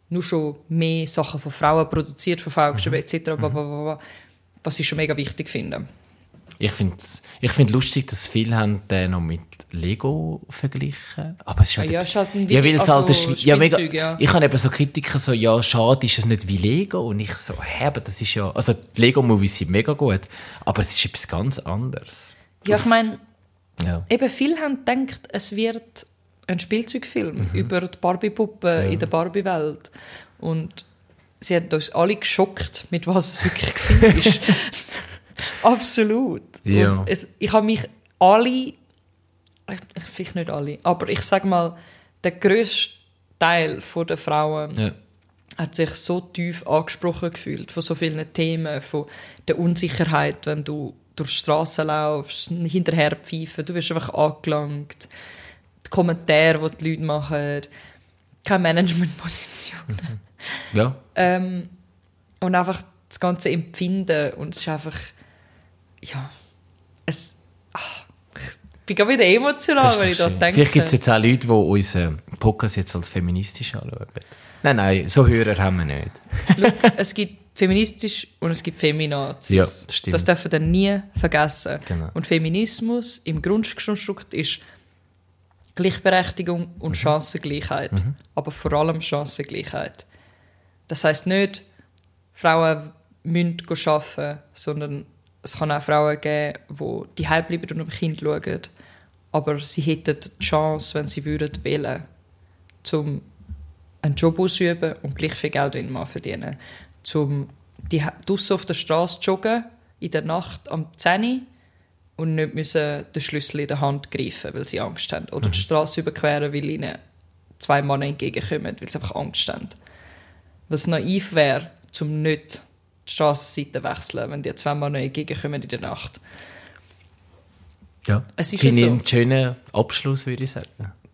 nur schon mehr Sachen von Frauen produziert, von Frauen Mhm. etc. bla, bla, bla, bla, Was ich schon mega wichtig finde. Ich finde ich find lustig, dass viele haben den noch mit Lego verglichen. Aber es ist halt, Ah ja, ist halt ein ja, weil es also halt ein Schwe- ja, mega, ja. Ich habe eben so Kritiker so, ja, schade, ist es nicht wie Lego? Und ich so, hä, aber das ist ja, also die Lego-Movies sind mega gut, aber es ist etwas ganz anderes. Ja, ich meine, Ja. eben viele haben gedacht, es wird ein Spielzeugfilm Mhm. über die Barbie-Puppe in der Barbie-Welt. Und sie haben uns alle geschockt, mit was es wirklich war. Absolut. Ja. Es, ich habe mich alle, vielleicht nicht alle, aber ich sage mal, der grösste Teil der Frauen Ja. hat sich so tief angesprochen gefühlt von so vielen Themen, von der Unsicherheit, wenn du durch die Straße laufst, hinterher pfeifen, du wirst einfach angelangt, die Kommentare, die die Leute machen, keine Managementposition. Ja. Ähm, und einfach das ganze Empfinden und es ist einfach, ja, es, ach, ich bin gerade wieder emotional, wenn ich da denke. Vielleicht gibt es jetzt auch Leute, die unseren Podcast jetzt als feministisch anschauen. Nein, nein, so Hörer haben wir nicht. Schau, es gibt feministisch und es gibt Feminazis. Ja, das stimmt. Das dürfen wir dann nie vergessen. Genau. Und Feminismus im Grundkonstrukt ist Gleichberechtigung und Chancengleichheit. Aber vor allem Chancengleichheit. Das heißt nicht, Frauen müssen arbeiten, sondern es kann auch Frauen geben, die die bleiben und um Kind schauen. Aber sie hätten die Chance, wenn sie würden wählen, zum einen Job ausüben und gleich viel Geld in Mann verdienen. Zum die draussen auf der Straße joggen, in der Nacht am 10 Uhr und nicht müssen den Schlüssel in der Hand greifen, weil sie Angst haben. Oder die Straße überqueren, weil ihnen zwei Männer entgegenkommen, weil sie einfach Angst haben. Es naiv wäre, zum nicht die Straßenseite zu wechseln, wenn dir zwei Männer entgegenkommen in der Nacht. Ja. Es ist Finde so. einen schönen Abschluss, würde ich sagen.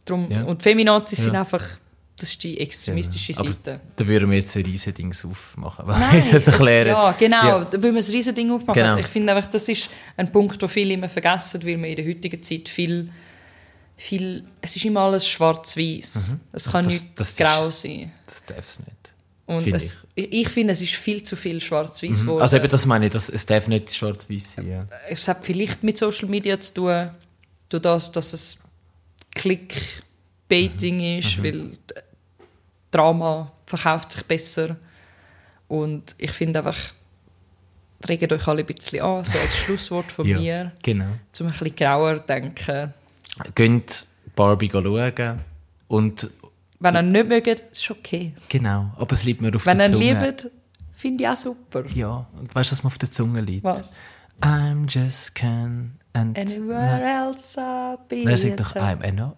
Drum, Ja. Und Feminazis sind Ja. einfach, das ist die extremistische Aber Seite. Da würden wir jetzt ein riesen Ding aufmachen, weil Nein, das erklären. ja, genau. Ja. Da will man ein riesen Ding aufmachen. Genau. Ich finde einfach, das ist ein Punkt, den viele immer vergessen, weil man in der heutigen Zeit viel, viel es ist immer alles schwarz-weiß. Es kann Mhm. Das- nicht das grau ist- sein. Das darf es nicht. Und finde es, ich. ich finde, es ist viel zu viel schwarz-weiß geworden. Also eben das meine ich, das, es darf nicht schwarz-weiß sein. Ja. es hat vielleicht mit Social Media zu tun, durch das, dass es Clickbaiting Mhm. ist, weil d- Drama verkauft sich besser. Und ich finde einfach, regt euch alle ein bisschen an, so als Schlusswort von Ja, mir, Genau. um ein bisschen grauer zu denken. Geht Barbie schauen und Wenn ihr nicht mögt, ist okay. genau, aber es liegt mir auf Wenn der ihr Zunge. liebt, finde ich auch super. Ja, und weißt du, was mir auf der Zunge liegt? Was? I'm just Ken and... Anywhere else I'll be Nein, sag doch, I'm enough.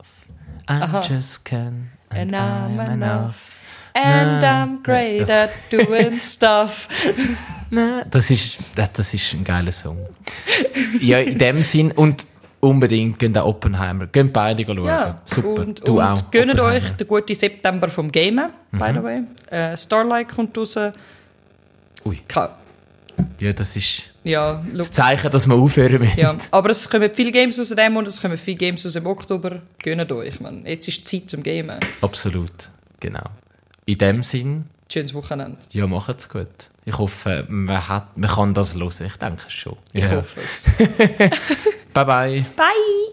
I'm Aha. just Ken and, And I'm I'm enough. enough. And Na, I'm great at doing stuff. Nein, das ist, das ist ein geiler Song. ja, in dem Sinn und unbedingt gehen auch Oppenheimer. Gehen beide schauen. Ja, Super. Und, du und auch. gönnt euch den guten September vom Gamen, by the way. Äh, Starlight kommt raus. Ui. Ka- Ja, das ist Ja, look. das Zeichen, dass wir aufhören müssen. ja. Aber es kommen viele Games aus dem und es kommen viele Games aus dem Oktober. Gönnt euch, man. Jetzt ist die Zeit zum Gamen. Absolut, genau. In dem Sinn, Schönes Wochenende. ja, macht's gut. Ich hoffe, man, hat, man kann das hören. Ich denke schon. Ich ja. hoffe es. Bye bye. Bye!